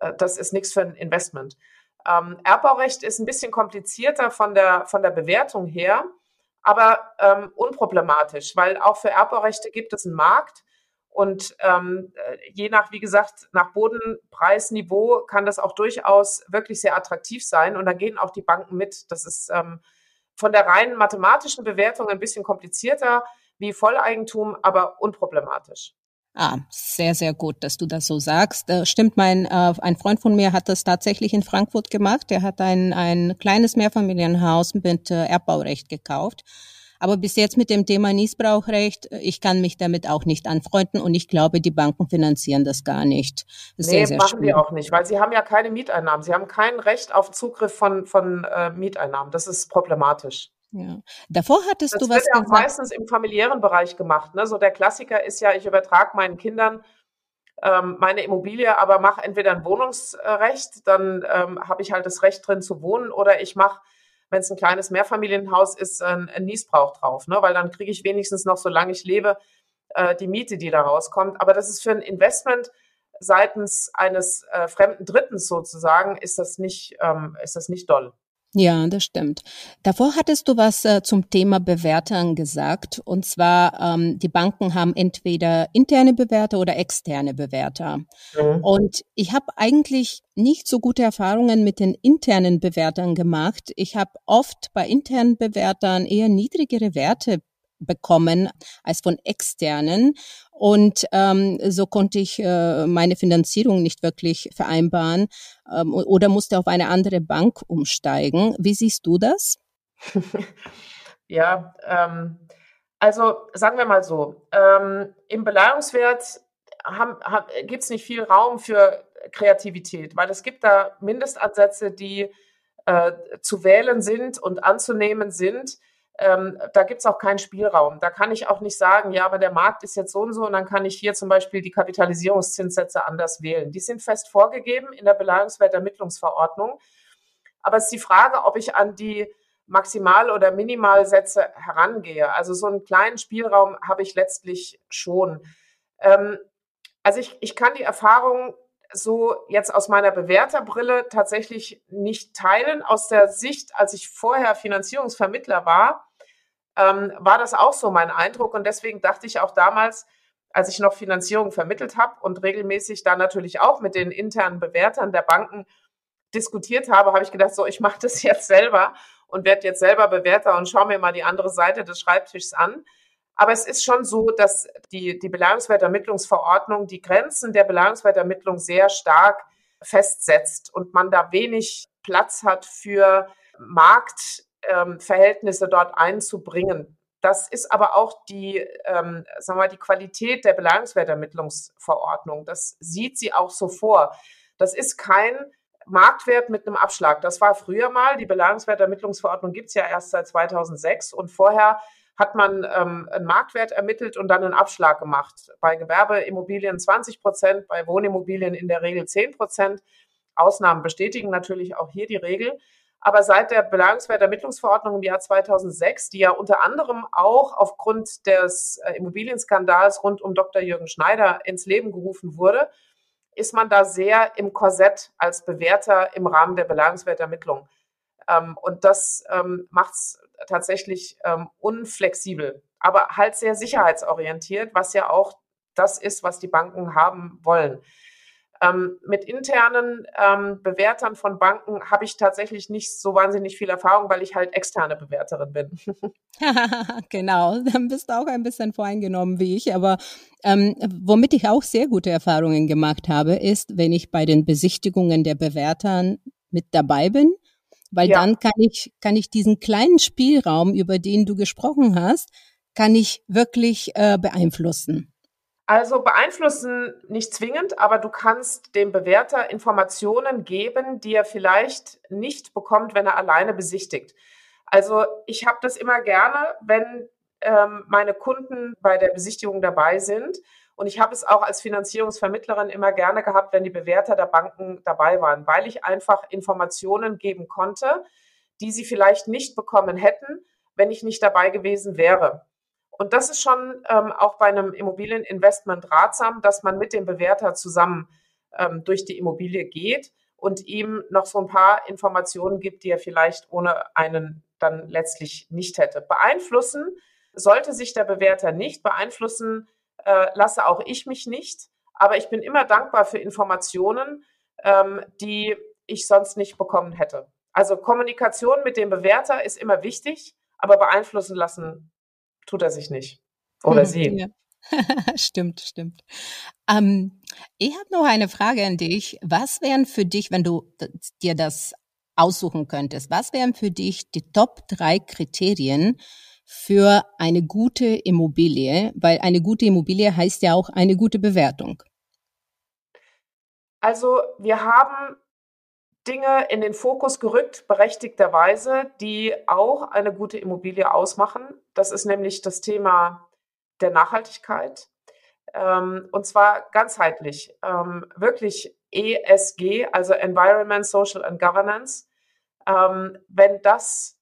äh, das ist nichts für ein Investment. Ähm, Erbbaurecht ist ein bisschen komplizierter von der, von der Bewertung her, aber ähm, unproblematisch, weil auch für Erbbaurechte gibt es einen Markt. Und ähm, je nach, wie gesagt, nach Bodenpreisniveau kann das auch durchaus wirklich sehr attraktiv sein. Und da gehen auch die Banken mit. Das ist ähm, von der reinen mathematischen Bewertung ein bisschen komplizierter wie Volleigentum, aber unproblematisch. Ah, sehr, sehr gut, dass du das so sagst. Äh, stimmt, mein äh, ein Freund von mir hat das tatsächlich in Frankfurt gemacht. Er hat ein, ein kleines Mehrfamilienhaus mit äh, Erbbaurecht gekauft. Aber bis jetzt mit dem Thema Niesbrauchrecht, äh, ich kann mich damit auch nicht anfreunden und ich glaube, die Banken finanzieren das gar nicht. Das nee, sehr, machen die auch nicht, weil sie haben ja keine Mieteinnahmen. Sie haben kein Recht auf Zugriff von, von äh, Mieteinnahmen. Das ist problematisch. Ja. Davor hattest das du was. Das wird ja meistens im familiären Bereich gemacht. Ne? So der Klassiker ist ja, ich übertrage meinen Kindern ähm, meine Immobilie, aber mache entweder ein Wohnungsrecht, dann ähm, habe ich halt das Recht drin zu wohnen, oder ich mache, wenn es ein kleines Mehrfamilienhaus ist, ein, ein Niesbrauch drauf, ne? weil dann kriege ich wenigstens noch, solange ich lebe, äh, die Miete, die da rauskommt. Aber das ist für ein Investment seitens eines äh, fremden Drittens sozusagen, ist das nicht, ähm, ist das nicht doll. Ja, das stimmt. Davor hattest du was äh, zum Thema Bewertern gesagt. Und zwar, ähm, die Banken haben entweder interne Bewerter oder externe Bewerter. Mhm. Und ich habe eigentlich nicht so gute Erfahrungen mit den internen Bewertern gemacht. Ich habe oft bei internen Bewertern eher niedrigere Werte bekommen als von externen. Und ähm, so konnte ich äh, meine Finanzierung nicht wirklich vereinbaren ähm, oder musste auf eine andere Bank umsteigen. Wie siehst du das? ja, ähm, also sagen wir mal so, ähm, im Beleihungswert gibt es nicht viel Raum für Kreativität, weil es gibt da Mindestansätze, die äh, zu wählen sind und anzunehmen sind ähm, da gibt es auch keinen Spielraum. Da kann ich auch nicht sagen, ja, aber der Markt ist jetzt so und so und dann kann ich hier zum Beispiel die Kapitalisierungszinssätze anders wählen. Die sind fest vorgegeben in der Beleihungswertermittlungsverordnung. Aber es ist die Frage, ob ich an die Maximal- oder Minimalsätze herangehe. Also so einen kleinen Spielraum habe ich letztlich schon. Ähm, also ich, ich kann die Erfahrung so jetzt aus meiner Bewerterbrille tatsächlich nicht teilen. Aus der Sicht, als ich vorher Finanzierungsvermittler war, ähm, war das auch so mein Eindruck. Und deswegen dachte ich auch damals, als ich noch Finanzierung vermittelt habe und regelmäßig da natürlich auch mit den internen Bewertern der Banken diskutiert habe, habe ich gedacht, so, ich mache das jetzt selber und werde jetzt selber Bewerter und schaue mir mal die andere Seite des Schreibtischs an. Aber es ist schon so, dass die, die Beleihungswertermittlungsverordnung die Grenzen der Beleihungswertermittlung sehr stark festsetzt und man da wenig Platz hat für Markt ähm, Verhältnisse dort einzubringen. Das ist aber auch die, ähm, sagen wir mal, die Qualität der Beleihungswertermittlungsverordnung. Das sieht sie auch so vor. Das ist kein Marktwert mit einem Abschlag. Das war früher mal. Die Beleihungswertermittlungsverordnung gibt es ja erst seit 2006 und vorher hat man ähm, einen Marktwert ermittelt und dann einen Abschlag gemacht. Bei Gewerbeimmobilien 20 Prozent, bei Wohnimmobilien in der Regel 10 Prozent. Ausnahmen bestätigen natürlich auch hier die Regel. Aber seit der Belagerungswertermittlungsverordnung im Jahr 2006, die ja unter anderem auch aufgrund des äh, Immobilienskandals rund um Dr. Jürgen Schneider ins Leben gerufen wurde, ist man da sehr im Korsett als Bewerter im Rahmen der Belagerungswertermittlung. Ähm, und das ähm, macht es tatsächlich ähm, unflexibel, aber halt sehr sicherheitsorientiert, was ja auch das ist, was die Banken haben wollen. Ähm, mit internen ähm, Bewertern von Banken habe ich tatsächlich nicht so wahnsinnig viel Erfahrung, weil ich halt externe Bewerterin bin. genau, dann bist du auch ein bisschen voreingenommen wie ich. Aber ähm, womit ich auch sehr gute Erfahrungen gemacht habe, ist, wenn ich bei den Besichtigungen der Bewertern mit dabei bin, weil ja. dann kann ich, kann ich diesen kleinen Spielraum, über den du gesprochen hast, kann ich wirklich äh, beeinflussen. Also beeinflussen nicht zwingend, aber du kannst dem Bewerter Informationen geben, die er vielleicht nicht bekommt, wenn er alleine besichtigt. Also ich habe das immer gerne, wenn ähm, meine Kunden bei der Besichtigung dabei sind. Und ich habe es auch als Finanzierungsvermittlerin immer gerne gehabt, wenn die Bewerter der Banken dabei waren, weil ich einfach Informationen geben konnte, die sie vielleicht nicht bekommen hätten, wenn ich nicht dabei gewesen wäre. Und das ist schon ähm, auch bei einem Immobilieninvestment ratsam, dass man mit dem Bewerter zusammen ähm, durch die Immobilie geht und ihm noch so ein paar Informationen gibt, die er vielleicht ohne einen dann letztlich nicht hätte. Beeinflussen sollte sich der Bewerter nicht, beeinflussen äh, lasse auch ich mich nicht, aber ich bin immer dankbar für Informationen, ähm, die ich sonst nicht bekommen hätte. Also Kommunikation mit dem Bewerter ist immer wichtig, aber beeinflussen lassen tut er sich nicht. Oder sie. Ja. stimmt, stimmt. Ähm, ich habe noch eine Frage an dich. Was wären für dich, wenn du dir das aussuchen könntest, was wären für dich die Top drei Kriterien für eine gute Immobilie? Weil eine gute Immobilie heißt ja auch eine gute Bewertung. Also wir haben Dinge in den Fokus gerückt, berechtigterweise, die auch eine gute Immobilie ausmachen. Das ist nämlich das Thema der Nachhaltigkeit. Ähm, und zwar ganzheitlich. Ähm, wirklich ESG, also Environment, Social and Governance. Ähm, wenn das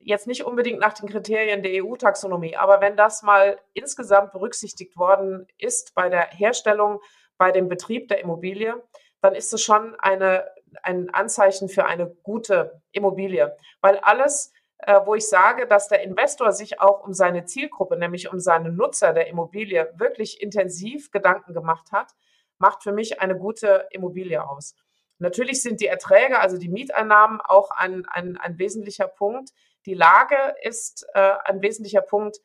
jetzt nicht unbedingt nach den Kriterien der EU-Taxonomie, aber wenn das mal insgesamt berücksichtigt worden ist bei der Herstellung, bei dem Betrieb der Immobilie, dann ist es schon eine ein Anzeichen für eine gute Immobilie. Weil alles, äh, wo ich sage, dass der Investor sich auch um seine Zielgruppe, nämlich um seine Nutzer der Immobilie, wirklich intensiv Gedanken gemacht hat, macht für mich eine gute Immobilie aus. Natürlich sind die Erträge, also die Mieteinnahmen, auch ein, ein, ein wesentlicher Punkt. Die Lage ist äh, ein wesentlicher Punkt.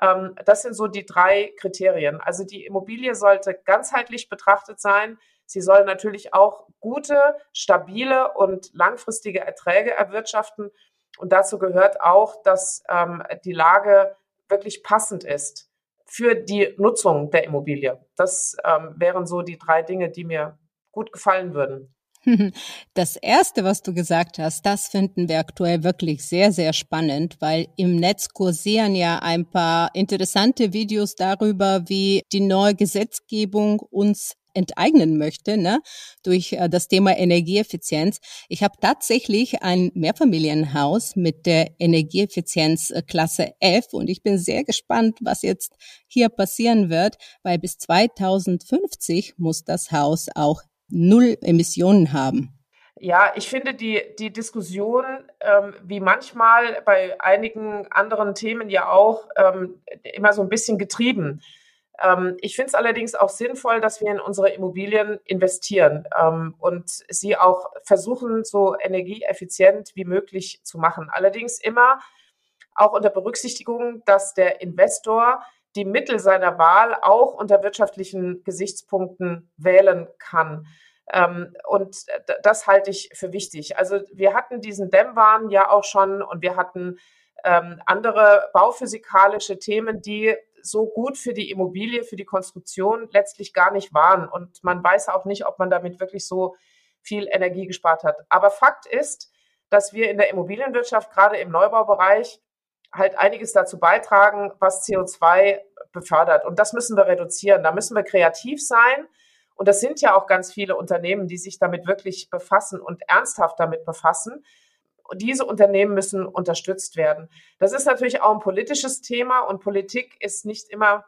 Ähm, das sind so die drei Kriterien. Also die Immobilie sollte ganzheitlich betrachtet sein. Sie soll natürlich auch gute, stabile und langfristige Erträge erwirtschaften. Und dazu gehört auch, dass ähm, die Lage wirklich passend ist für die Nutzung der Immobilie. Das ähm, wären so die drei Dinge, die mir gut gefallen würden. Das erste, was du gesagt hast, das finden wir aktuell wirklich sehr, sehr spannend, weil im Netz kursieren ja ein paar interessante Videos darüber, wie die neue Gesetzgebung uns enteignen möchte, ne, durch äh, das Thema Energieeffizienz. Ich habe tatsächlich ein Mehrfamilienhaus mit der Energieeffizienz äh, Klasse F und ich bin sehr gespannt, was jetzt hier passieren wird, weil bis 2050 muss das Haus auch null Emissionen haben. Ja, ich finde die, die Diskussion, ähm, wie manchmal bei einigen anderen Themen ja auch, ähm, immer so ein bisschen getrieben. Ähm, ich finde es allerdings auch sinnvoll, dass wir in unsere Immobilien investieren ähm, und sie auch versuchen, so energieeffizient wie möglich zu machen. Allerdings immer auch unter Berücksichtigung, dass der Investor die Mittel seiner Wahl auch unter wirtschaftlichen Gesichtspunkten wählen kann. Ähm, und das halte ich für wichtig. Also wir hatten diesen Dämmwahn ja auch schon und wir hatten ähm, andere bauphysikalische Themen, die so gut für die Immobilie, für die Konstruktion letztlich gar nicht waren. Und man weiß auch nicht, ob man damit wirklich so viel Energie gespart hat. Aber Fakt ist, dass wir in der Immobilienwirtschaft, gerade im Neubaubereich, halt einiges dazu beitragen, was CO2 befördert. Und das müssen wir reduzieren. Da müssen wir kreativ sein. Und das sind ja auch ganz viele Unternehmen, die sich damit wirklich befassen und ernsthaft damit befassen. Und diese Unternehmen müssen unterstützt werden. Das ist natürlich auch ein politisches Thema und Politik ist nicht immer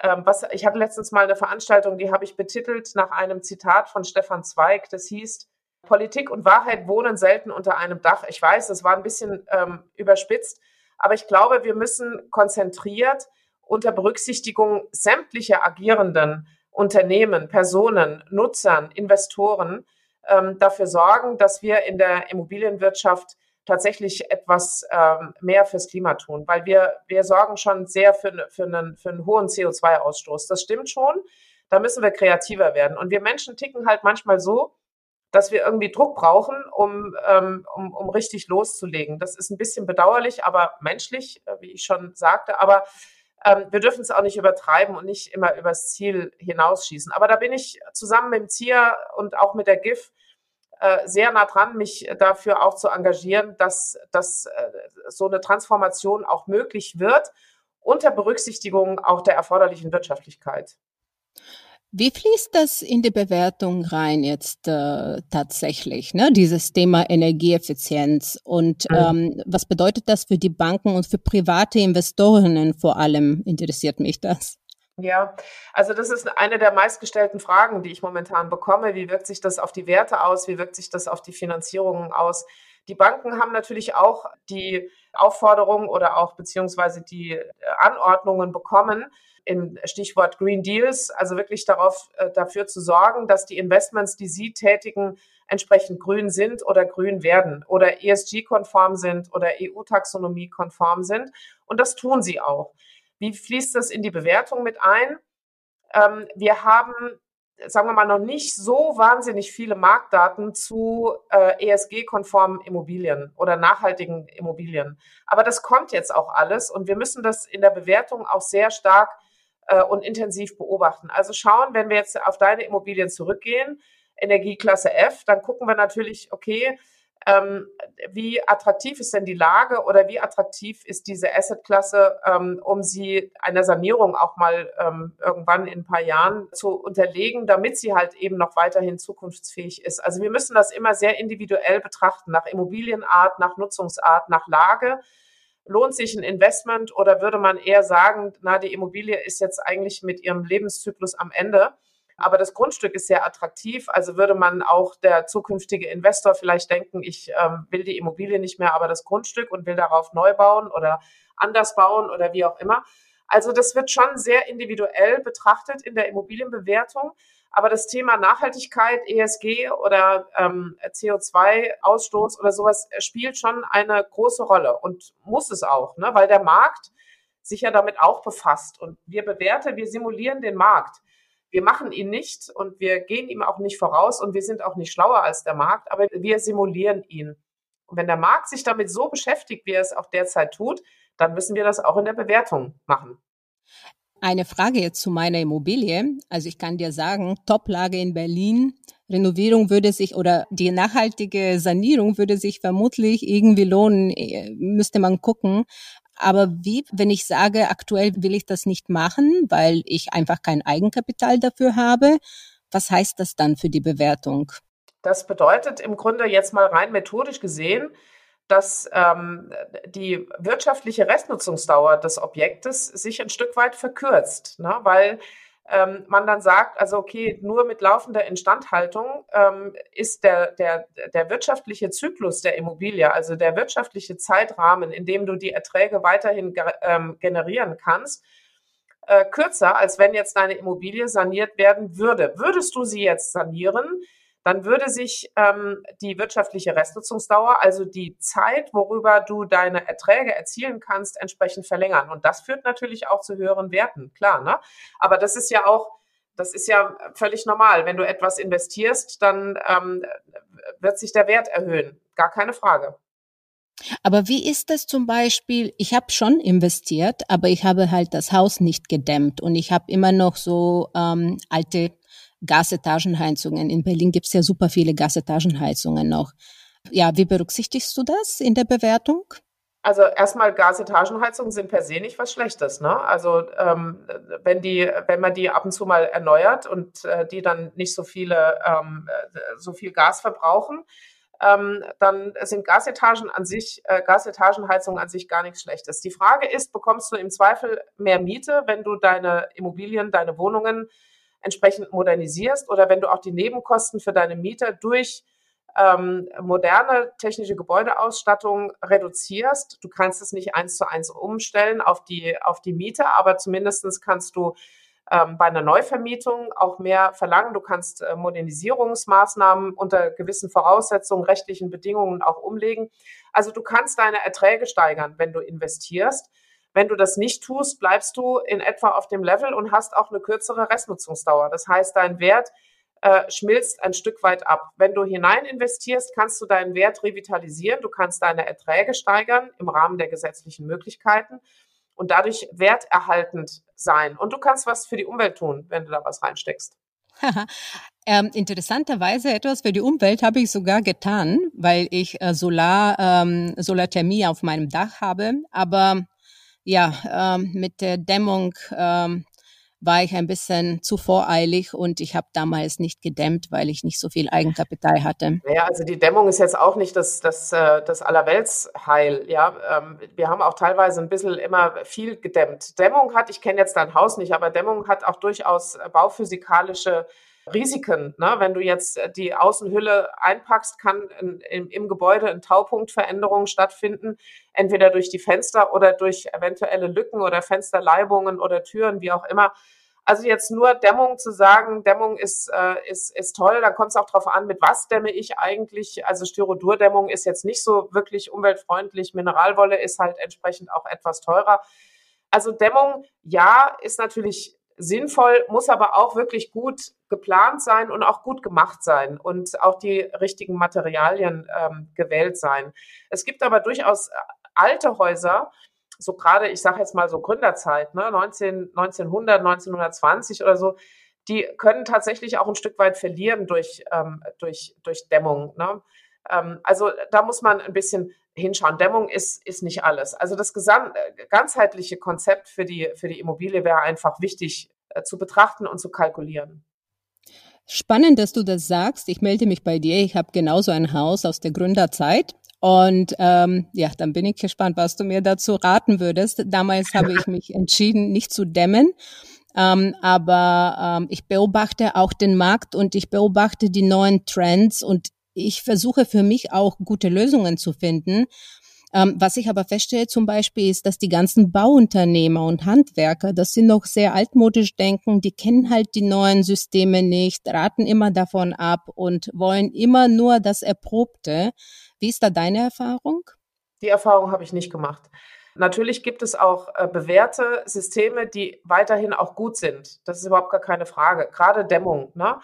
ähm, was, ich hatte letztens mal eine Veranstaltung, die habe ich betitelt nach einem Zitat von Stefan Zweig. Das hieß, Politik und Wahrheit wohnen selten unter einem Dach. Ich weiß, das war ein bisschen ähm, überspitzt, aber ich glaube, wir müssen konzentriert unter Berücksichtigung sämtlicher agierenden Unternehmen, Personen, Nutzern, Investoren ähm, dafür sorgen, dass wir in der Immobilienwirtschaft tatsächlich etwas ähm, mehr fürs Klima tun, weil wir, wir sorgen schon sehr für, für, einen, für einen hohen CO2-Ausstoß. Das stimmt schon. Da müssen wir kreativer werden. Und wir Menschen ticken halt manchmal so, dass wir irgendwie Druck brauchen, um, ähm, um, um richtig loszulegen. Das ist ein bisschen bedauerlich, aber menschlich, äh, wie ich schon sagte. Aber ähm, wir dürfen es auch nicht übertreiben und nicht immer übers Ziel hinausschießen. Aber da bin ich zusammen mit dem ZIA und auch mit der GIF sehr nah dran, mich dafür auch zu engagieren, dass, dass äh, so eine Transformation auch möglich wird, unter Berücksichtigung auch der erforderlichen Wirtschaftlichkeit. Wie fließt das in die Bewertung rein jetzt äh, tatsächlich, ne? dieses Thema Energieeffizienz? Und mhm. ähm, was bedeutet das für die Banken und für private Investorinnen vor allem? Interessiert mich das. Ja, also das ist eine der meistgestellten Fragen, die ich momentan bekomme. Wie wirkt sich das auf die Werte aus? Wie wirkt sich das auf die Finanzierungen aus? Die Banken haben natürlich auch die Aufforderung oder auch beziehungsweise die Anordnungen bekommen, im Stichwort Green Deals, also wirklich darauf, äh, dafür zu sorgen, dass die Investments, die Sie tätigen, entsprechend grün sind oder grün werden oder ESG-konform sind oder EU-Taxonomie-konform sind. Und das tun sie auch. Wie fließt das in die Bewertung mit ein? Ähm, wir haben, sagen wir mal, noch nicht so wahnsinnig viele Marktdaten zu äh, ESG-konformen Immobilien oder nachhaltigen Immobilien. Aber das kommt jetzt auch alles und wir müssen das in der Bewertung auch sehr stark äh, und intensiv beobachten. Also schauen, wenn wir jetzt auf deine Immobilien zurückgehen, Energieklasse F, dann gucken wir natürlich, okay, ähm, wie attraktiv ist denn die Lage oder wie attraktiv ist diese Assetklasse, ähm, um sie einer Sanierung auch mal ähm, irgendwann in ein paar Jahren zu unterlegen, damit sie halt eben noch weiterhin zukunftsfähig ist. Also wir müssen das immer sehr individuell betrachten, nach Immobilienart, nach Nutzungsart, nach Lage lohnt sich ein Investment oder würde man eher sagen, na, die Immobilie ist jetzt eigentlich mit ihrem Lebenszyklus am Ende. Aber das Grundstück ist sehr attraktiv. Also würde man auch der zukünftige Investor vielleicht denken, ich ähm, will die Immobilie nicht mehr, aber das Grundstück und will darauf neu bauen oder anders bauen oder wie auch immer. Also das wird schon sehr individuell betrachtet in der Immobilienbewertung. Aber das Thema Nachhaltigkeit, ESG oder ähm, CO2-Ausstoß oder sowas spielt schon eine große Rolle und muss es auch, ne? weil der Markt sich ja damit auch befasst. Und wir bewerten, wir simulieren den Markt. Wir machen ihn nicht und wir gehen ihm auch nicht voraus und wir sind auch nicht schlauer als der Markt, aber wir simulieren ihn. Und wenn der Markt sich damit so beschäftigt, wie er es auch derzeit tut, dann müssen wir das auch in der Bewertung machen. Eine Frage jetzt zu meiner Immobilie. Also ich kann dir sagen, Toplage in Berlin. Renovierung würde sich oder die nachhaltige Sanierung würde sich vermutlich irgendwie lohnen, äh, müsste man gucken. Aber wie, wenn ich sage, aktuell will ich das nicht machen, weil ich einfach kein Eigenkapital dafür habe, was heißt das dann für die Bewertung? Das bedeutet im Grunde jetzt mal rein methodisch gesehen, dass ähm, die wirtschaftliche Restnutzungsdauer des Objektes sich ein Stück weit verkürzt, ne? weil ähm, man dann sagt, also okay, nur mit laufender Instandhaltung ähm, ist der, der, der wirtschaftliche Zyklus der Immobilie, also der wirtschaftliche Zeitrahmen, in dem du die Erträge weiterhin ge ähm, generieren kannst, äh, kürzer, als wenn jetzt deine Immobilie saniert werden würde. Würdest du sie jetzt sanieren, dann würde sich ähm, die wirtschaftliche Restnutzungsdauer, also die Zeit, worüber du deine Erträge erzielen kannst, entsprechend verlängern. Und das führt natürlich auch zu höheren Werten, klar. Ne? Aber das ist ja auch, das ist ja völlig normal. Wenn du etwas investierst, dann ähm, wird sich der Wert erhöhen. Gar keine Frage. Aber wie ist das zum Beispiel? Ich habe schon investiert, aber ich habe halt das Haus nicht gedämmt und ich habe immer noch so ähm, alte Gasetagenheizungen. In Berlin gibt es ja super viele Gasetagenheizungen noch. Ja, wie berücksichtigst du das in der Bewertung? Also erstmal Gasetagenheizungen sind per se nicht was Schlechtes. Ne? Also ähm, wenn die, wenn man die ab und zu mal erneuert und äh, die dann nicht so viele, ähm, so viel Gas verbrauchen, ähm, dann sind Gasetagen an sich, äh, Gasetagenheizungen an sich gar nichts Schlechtes. Die Frage ist, bekommst du im Zweifel mehr Miete, wenn du deine Immobilien, deine Wohnungen entsprechend modernisierst oder wenn du auch die Nebenkosten für deine Mieter durch ähm, moderne technische Gebäudeausstattung reduzierst. Du kannst es nicht eins zu eins umstellen auf die, auf die Miete, aber zumindestens kannst du ähm, bei einer Neuvermietung auch mehr verlangen. Du kannst äh, Modernisierungsmaßnahmen unter gewissen Voraussetzungen, rechtlichen Bedingungen auch umlegen. Also du kannst deine Erträge steigern, wenn du investierst. Wenn du das nicht tust, bleibst du in etwa auf dem Level und hast auch eine kürzere Restnutzungsdauer. Das heißt, dein Wert äh, schmilzt ein Stück weit ab. Wenn du hinein investierst, kannst du deinen Wert revitalisieren, du kannst deine Erträge steigern im Rahmen der gesetzlichen Möglichkeiten und dadurch werterhaltend sein. Und du kannst was für die Umwelt tun, wenn du da was reinsteckst. ähm, interessanterweise etwas für die Umwelt habe ich sogar getan, weil ich äh, Solar, ähm, Solarthermie auf meinem Dach habe. Aber ja, ähm, mit der Dämmung ähm, war ich ein bisschen zu voreilig und ich habe damals nicht gedämmt, weil ich nicht so viel Eigenkapital hatte. Ja, also die Dämmung ist jetzt auch nicht das, das, äh, das Allerweltsheil. Ja, ähm, wir haben auch teilweise ein bisschen immer viel gedämmt. Dämmung hat, ich kenne jetzt dein Haus nicht, aber Dämmung hat auch durchaus bauphysikalische Risiken. Ne? Wenn du jetzt die Außenhülle einpackst, kann in, in, im Gebäude eine Taupunktveränderung stattfinden, entweder durch die Fenster oder durch eventuelle Lücken oder Fensterleibungen oder Türen, wie auch immer. Also jetzt nur Dämmung zu sagen, Dämmung ist, äh, ist, ist toll, dann kommt es auch darauf an, mit was dämme ich eigentlich. Also Styrodurdämmung ist jetzt nicht so wirklich umweltfreundlich, Mineralwolle ist halt entsprechend auch etwas teurer. Also Dämmung, ja, ist natürlich sinnvoll, muss aber auch wirklich gut geplant sein und auch gut gemacht sein und auch die richtigen Materialien ähm, gewählt sein. Es gibt aber durchaus alte Häuser, so gerade, ich sage jetzt mal so Gründerzeit, ne, 19, 1900, 1920 oder so, die können tatsächlich auch ein Stück weit verlieren durch, ähm, durch, durch Dämmung. Ne? Ähm, also da muss man ein bisschen hinschauen. Dämmung ist, ist nicht alles. Also das gesam ganzheitliche Konzept für die, für die Immobilie wäre einfach wichtig äh, zu betrachten und zu kalkulieren. Spannend, dass du das sagst. Ich melde mich bei dir. Ich habe genauso ein Haus aus der Gründerzeit. Und ähm, ja, dann bin ich gespannt, was du mir dazu raten würdest. Damals habe ich mich entschieden, nicht zu dämmen. Ähm, aber ähm, ich beobachte auch den Markt und ich beobachte die neuen Trends und ich versuche für mich auch gute Lösungen zu finden. Ähm, was ich aber feststelle zum Beispiel ist, dass die ganzen Bauunternehmer und Handwerker, das sind noch sehr altmodisch denken, die kennen halt die neuen Systeme nicht, raten immer davon ab und wollen immer nur das Erprobte. Wie ist da deine Erfahrung? Die Erfahrung habe ich nicht gemacht. Natürlich gibt es auch äh, bewährte Systeme, die weiterhin auch gut sind. Das ist überhaupt gar keine Frage. Gerade Dämmung. Ne?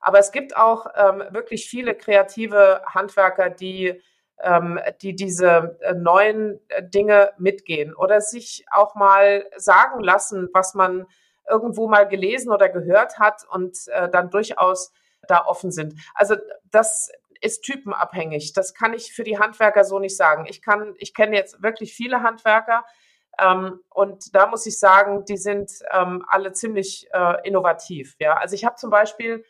Aber es gibt auch ähm, wirklich viele kreative Handwerker, die ähm, die diese äh, neuen äh, Dinge mitgehen oder sich auch mal sagen lassen, was man irgendwo mal gelesen oder gehört hat und äh, dann durchaus da offen sind. Also das ist typenabhängig. Das kann ich für die Handwerker so nicht sagen. Ich kann, ich kenne jetzt wirklich viele Handwerker, ähm, und da muss ich sagen, die sind ähm, alle ziemlich äh, innovativ. Ja, also ich habe zum Beispiel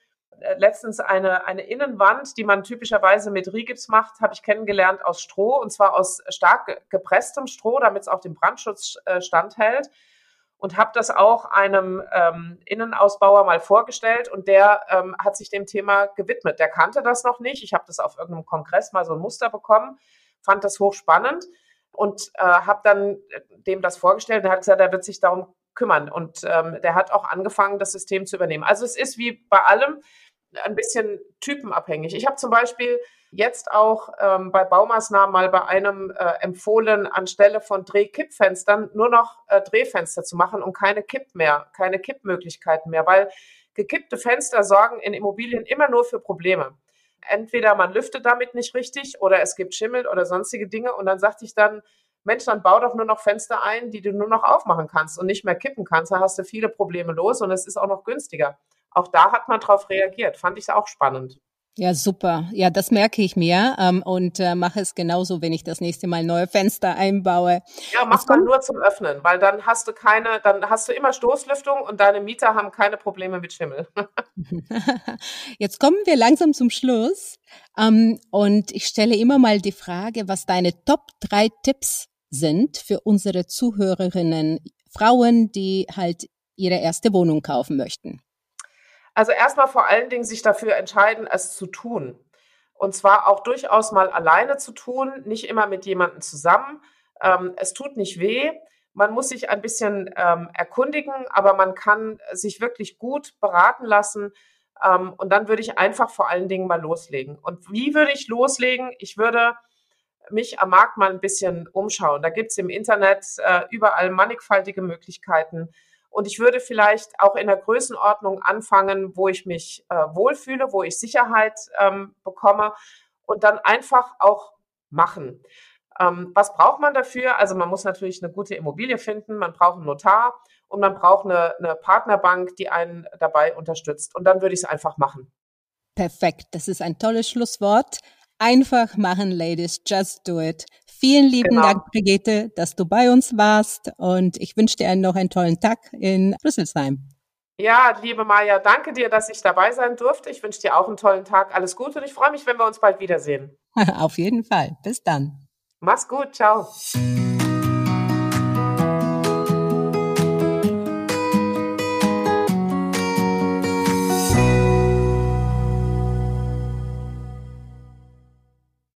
letztens eine, eine Innenwand, die man typischerweise mit Rigips macht, habe ich kennengelernt aus Stroh und zwar aus stark gepresstem Stroh, damit es auch dem Brandschutz äh, standhält. Und habe das auch einem ähm, Innenausbauer mal vorgestellt und der ähm, hat sich dem Thema gewidmet. Der kannte das noch nicht. Ich habe das auf irgendeinem Kongress mal so ein Muster bekommen, fand das hochspannend und äh, habe dann dem das vorgestellt er hat gesagt, er wird sich darum kümmern. Und ähm, der hat auch angefangen, das System zu übernehmen. Also es ist wie bei allem, ein bisschen typenabhängig. Ich habe zum Beispiel jetzt auch ähm, bei Baumaßnahmen mal bei einem äh, empfohlen, anstelle von Drehkippfenstern nur noch äh, Drehfenster zu machen und keine Kipp mehr, keine Kippmöglichkeiten mehr, weil gekippte Fenster sorgen in Immobilien immer nur für Probleme. Entweder man lüftet damit nicht richtig oder es gibt Schimmel oder sonstige Dinge und dann sagte ich dann, Mensch, dann bau doch nur noch Fenster ein, die du nur noch aufmachen kannst und nicht mehr kippen kannst. Da hast du viele Probleme los und es ist auch noch günstiger auch da hat man darauf reagiert. Fand ich auch spannend. Ja, super. Ja, das merke ich mir ähm, und äh, mache es genauso, wenn ich das nächste Mal neue Fenster einbaue. Ja, mach mal nur zum Öffnen, weil dann hast du keine, dann hast du immer Stoßlüftung und deine Mieter haben keine Probleme mit Schimmel. Jetzt kommen wir langsam zum Schluss ähm, und ich stelle immer mal die Frage, was deine Top drei Tipps sind für unsere Zuhörerinnen, Frauen, die halt ihre erste Wohnung kaufen möchten. Also erstmal vor allen Dingen sich dafür entscheiden, es zu tun. Und zwar auch durchaus mal alleine zu tun, nicht immer mit jemandem zusammen. Ähm, es tut nicht weh. Man muss sich ein bisschen ähm, erkundigen, aber man kann sich wirklich gut beraten lassen. Ähm, und dann würde ich einfach vor allen Dingen mal loslegen. Und wie würde ich loslegen? Ich würde mich am Markt mal ein bisschen umschauen. Da gibt es im Internet äh, überall mannigfaltige Möglichkeiten. Und ich würde vielleicht auch in der Größenordnung anfangen, wo ich mich äh, wohlfühle, wo ich Sicherheit ähm, bekomme und dann einfach auch machen. Ähm, was braucht man dafür? Also man muss natürlich eine gute Immobilie finden, man braucht einen Notar und man braucht eine, eine Partnerbank, die einen dabei unterstützt. Und dann würde ich es einfach machen. Perfekt, das ist ein tolles Schlusswort. Einfach machen, Ladies, just do it. Vielen lieben genau. Dank, Brigitte, dass du bei uns warst und ich wünsche dir noch einen tollen Tag in Rüsselsheim. Ja, liebe Maja, danke dir, dass ich dabei sein durfte. Ich wünsche dir auch einen tollen Tag. Alles Gute und ich freue mich, wenn wir uns bald wiedersehen. Auf jeden Fall. Bis dann. Mach's gut. Ciao.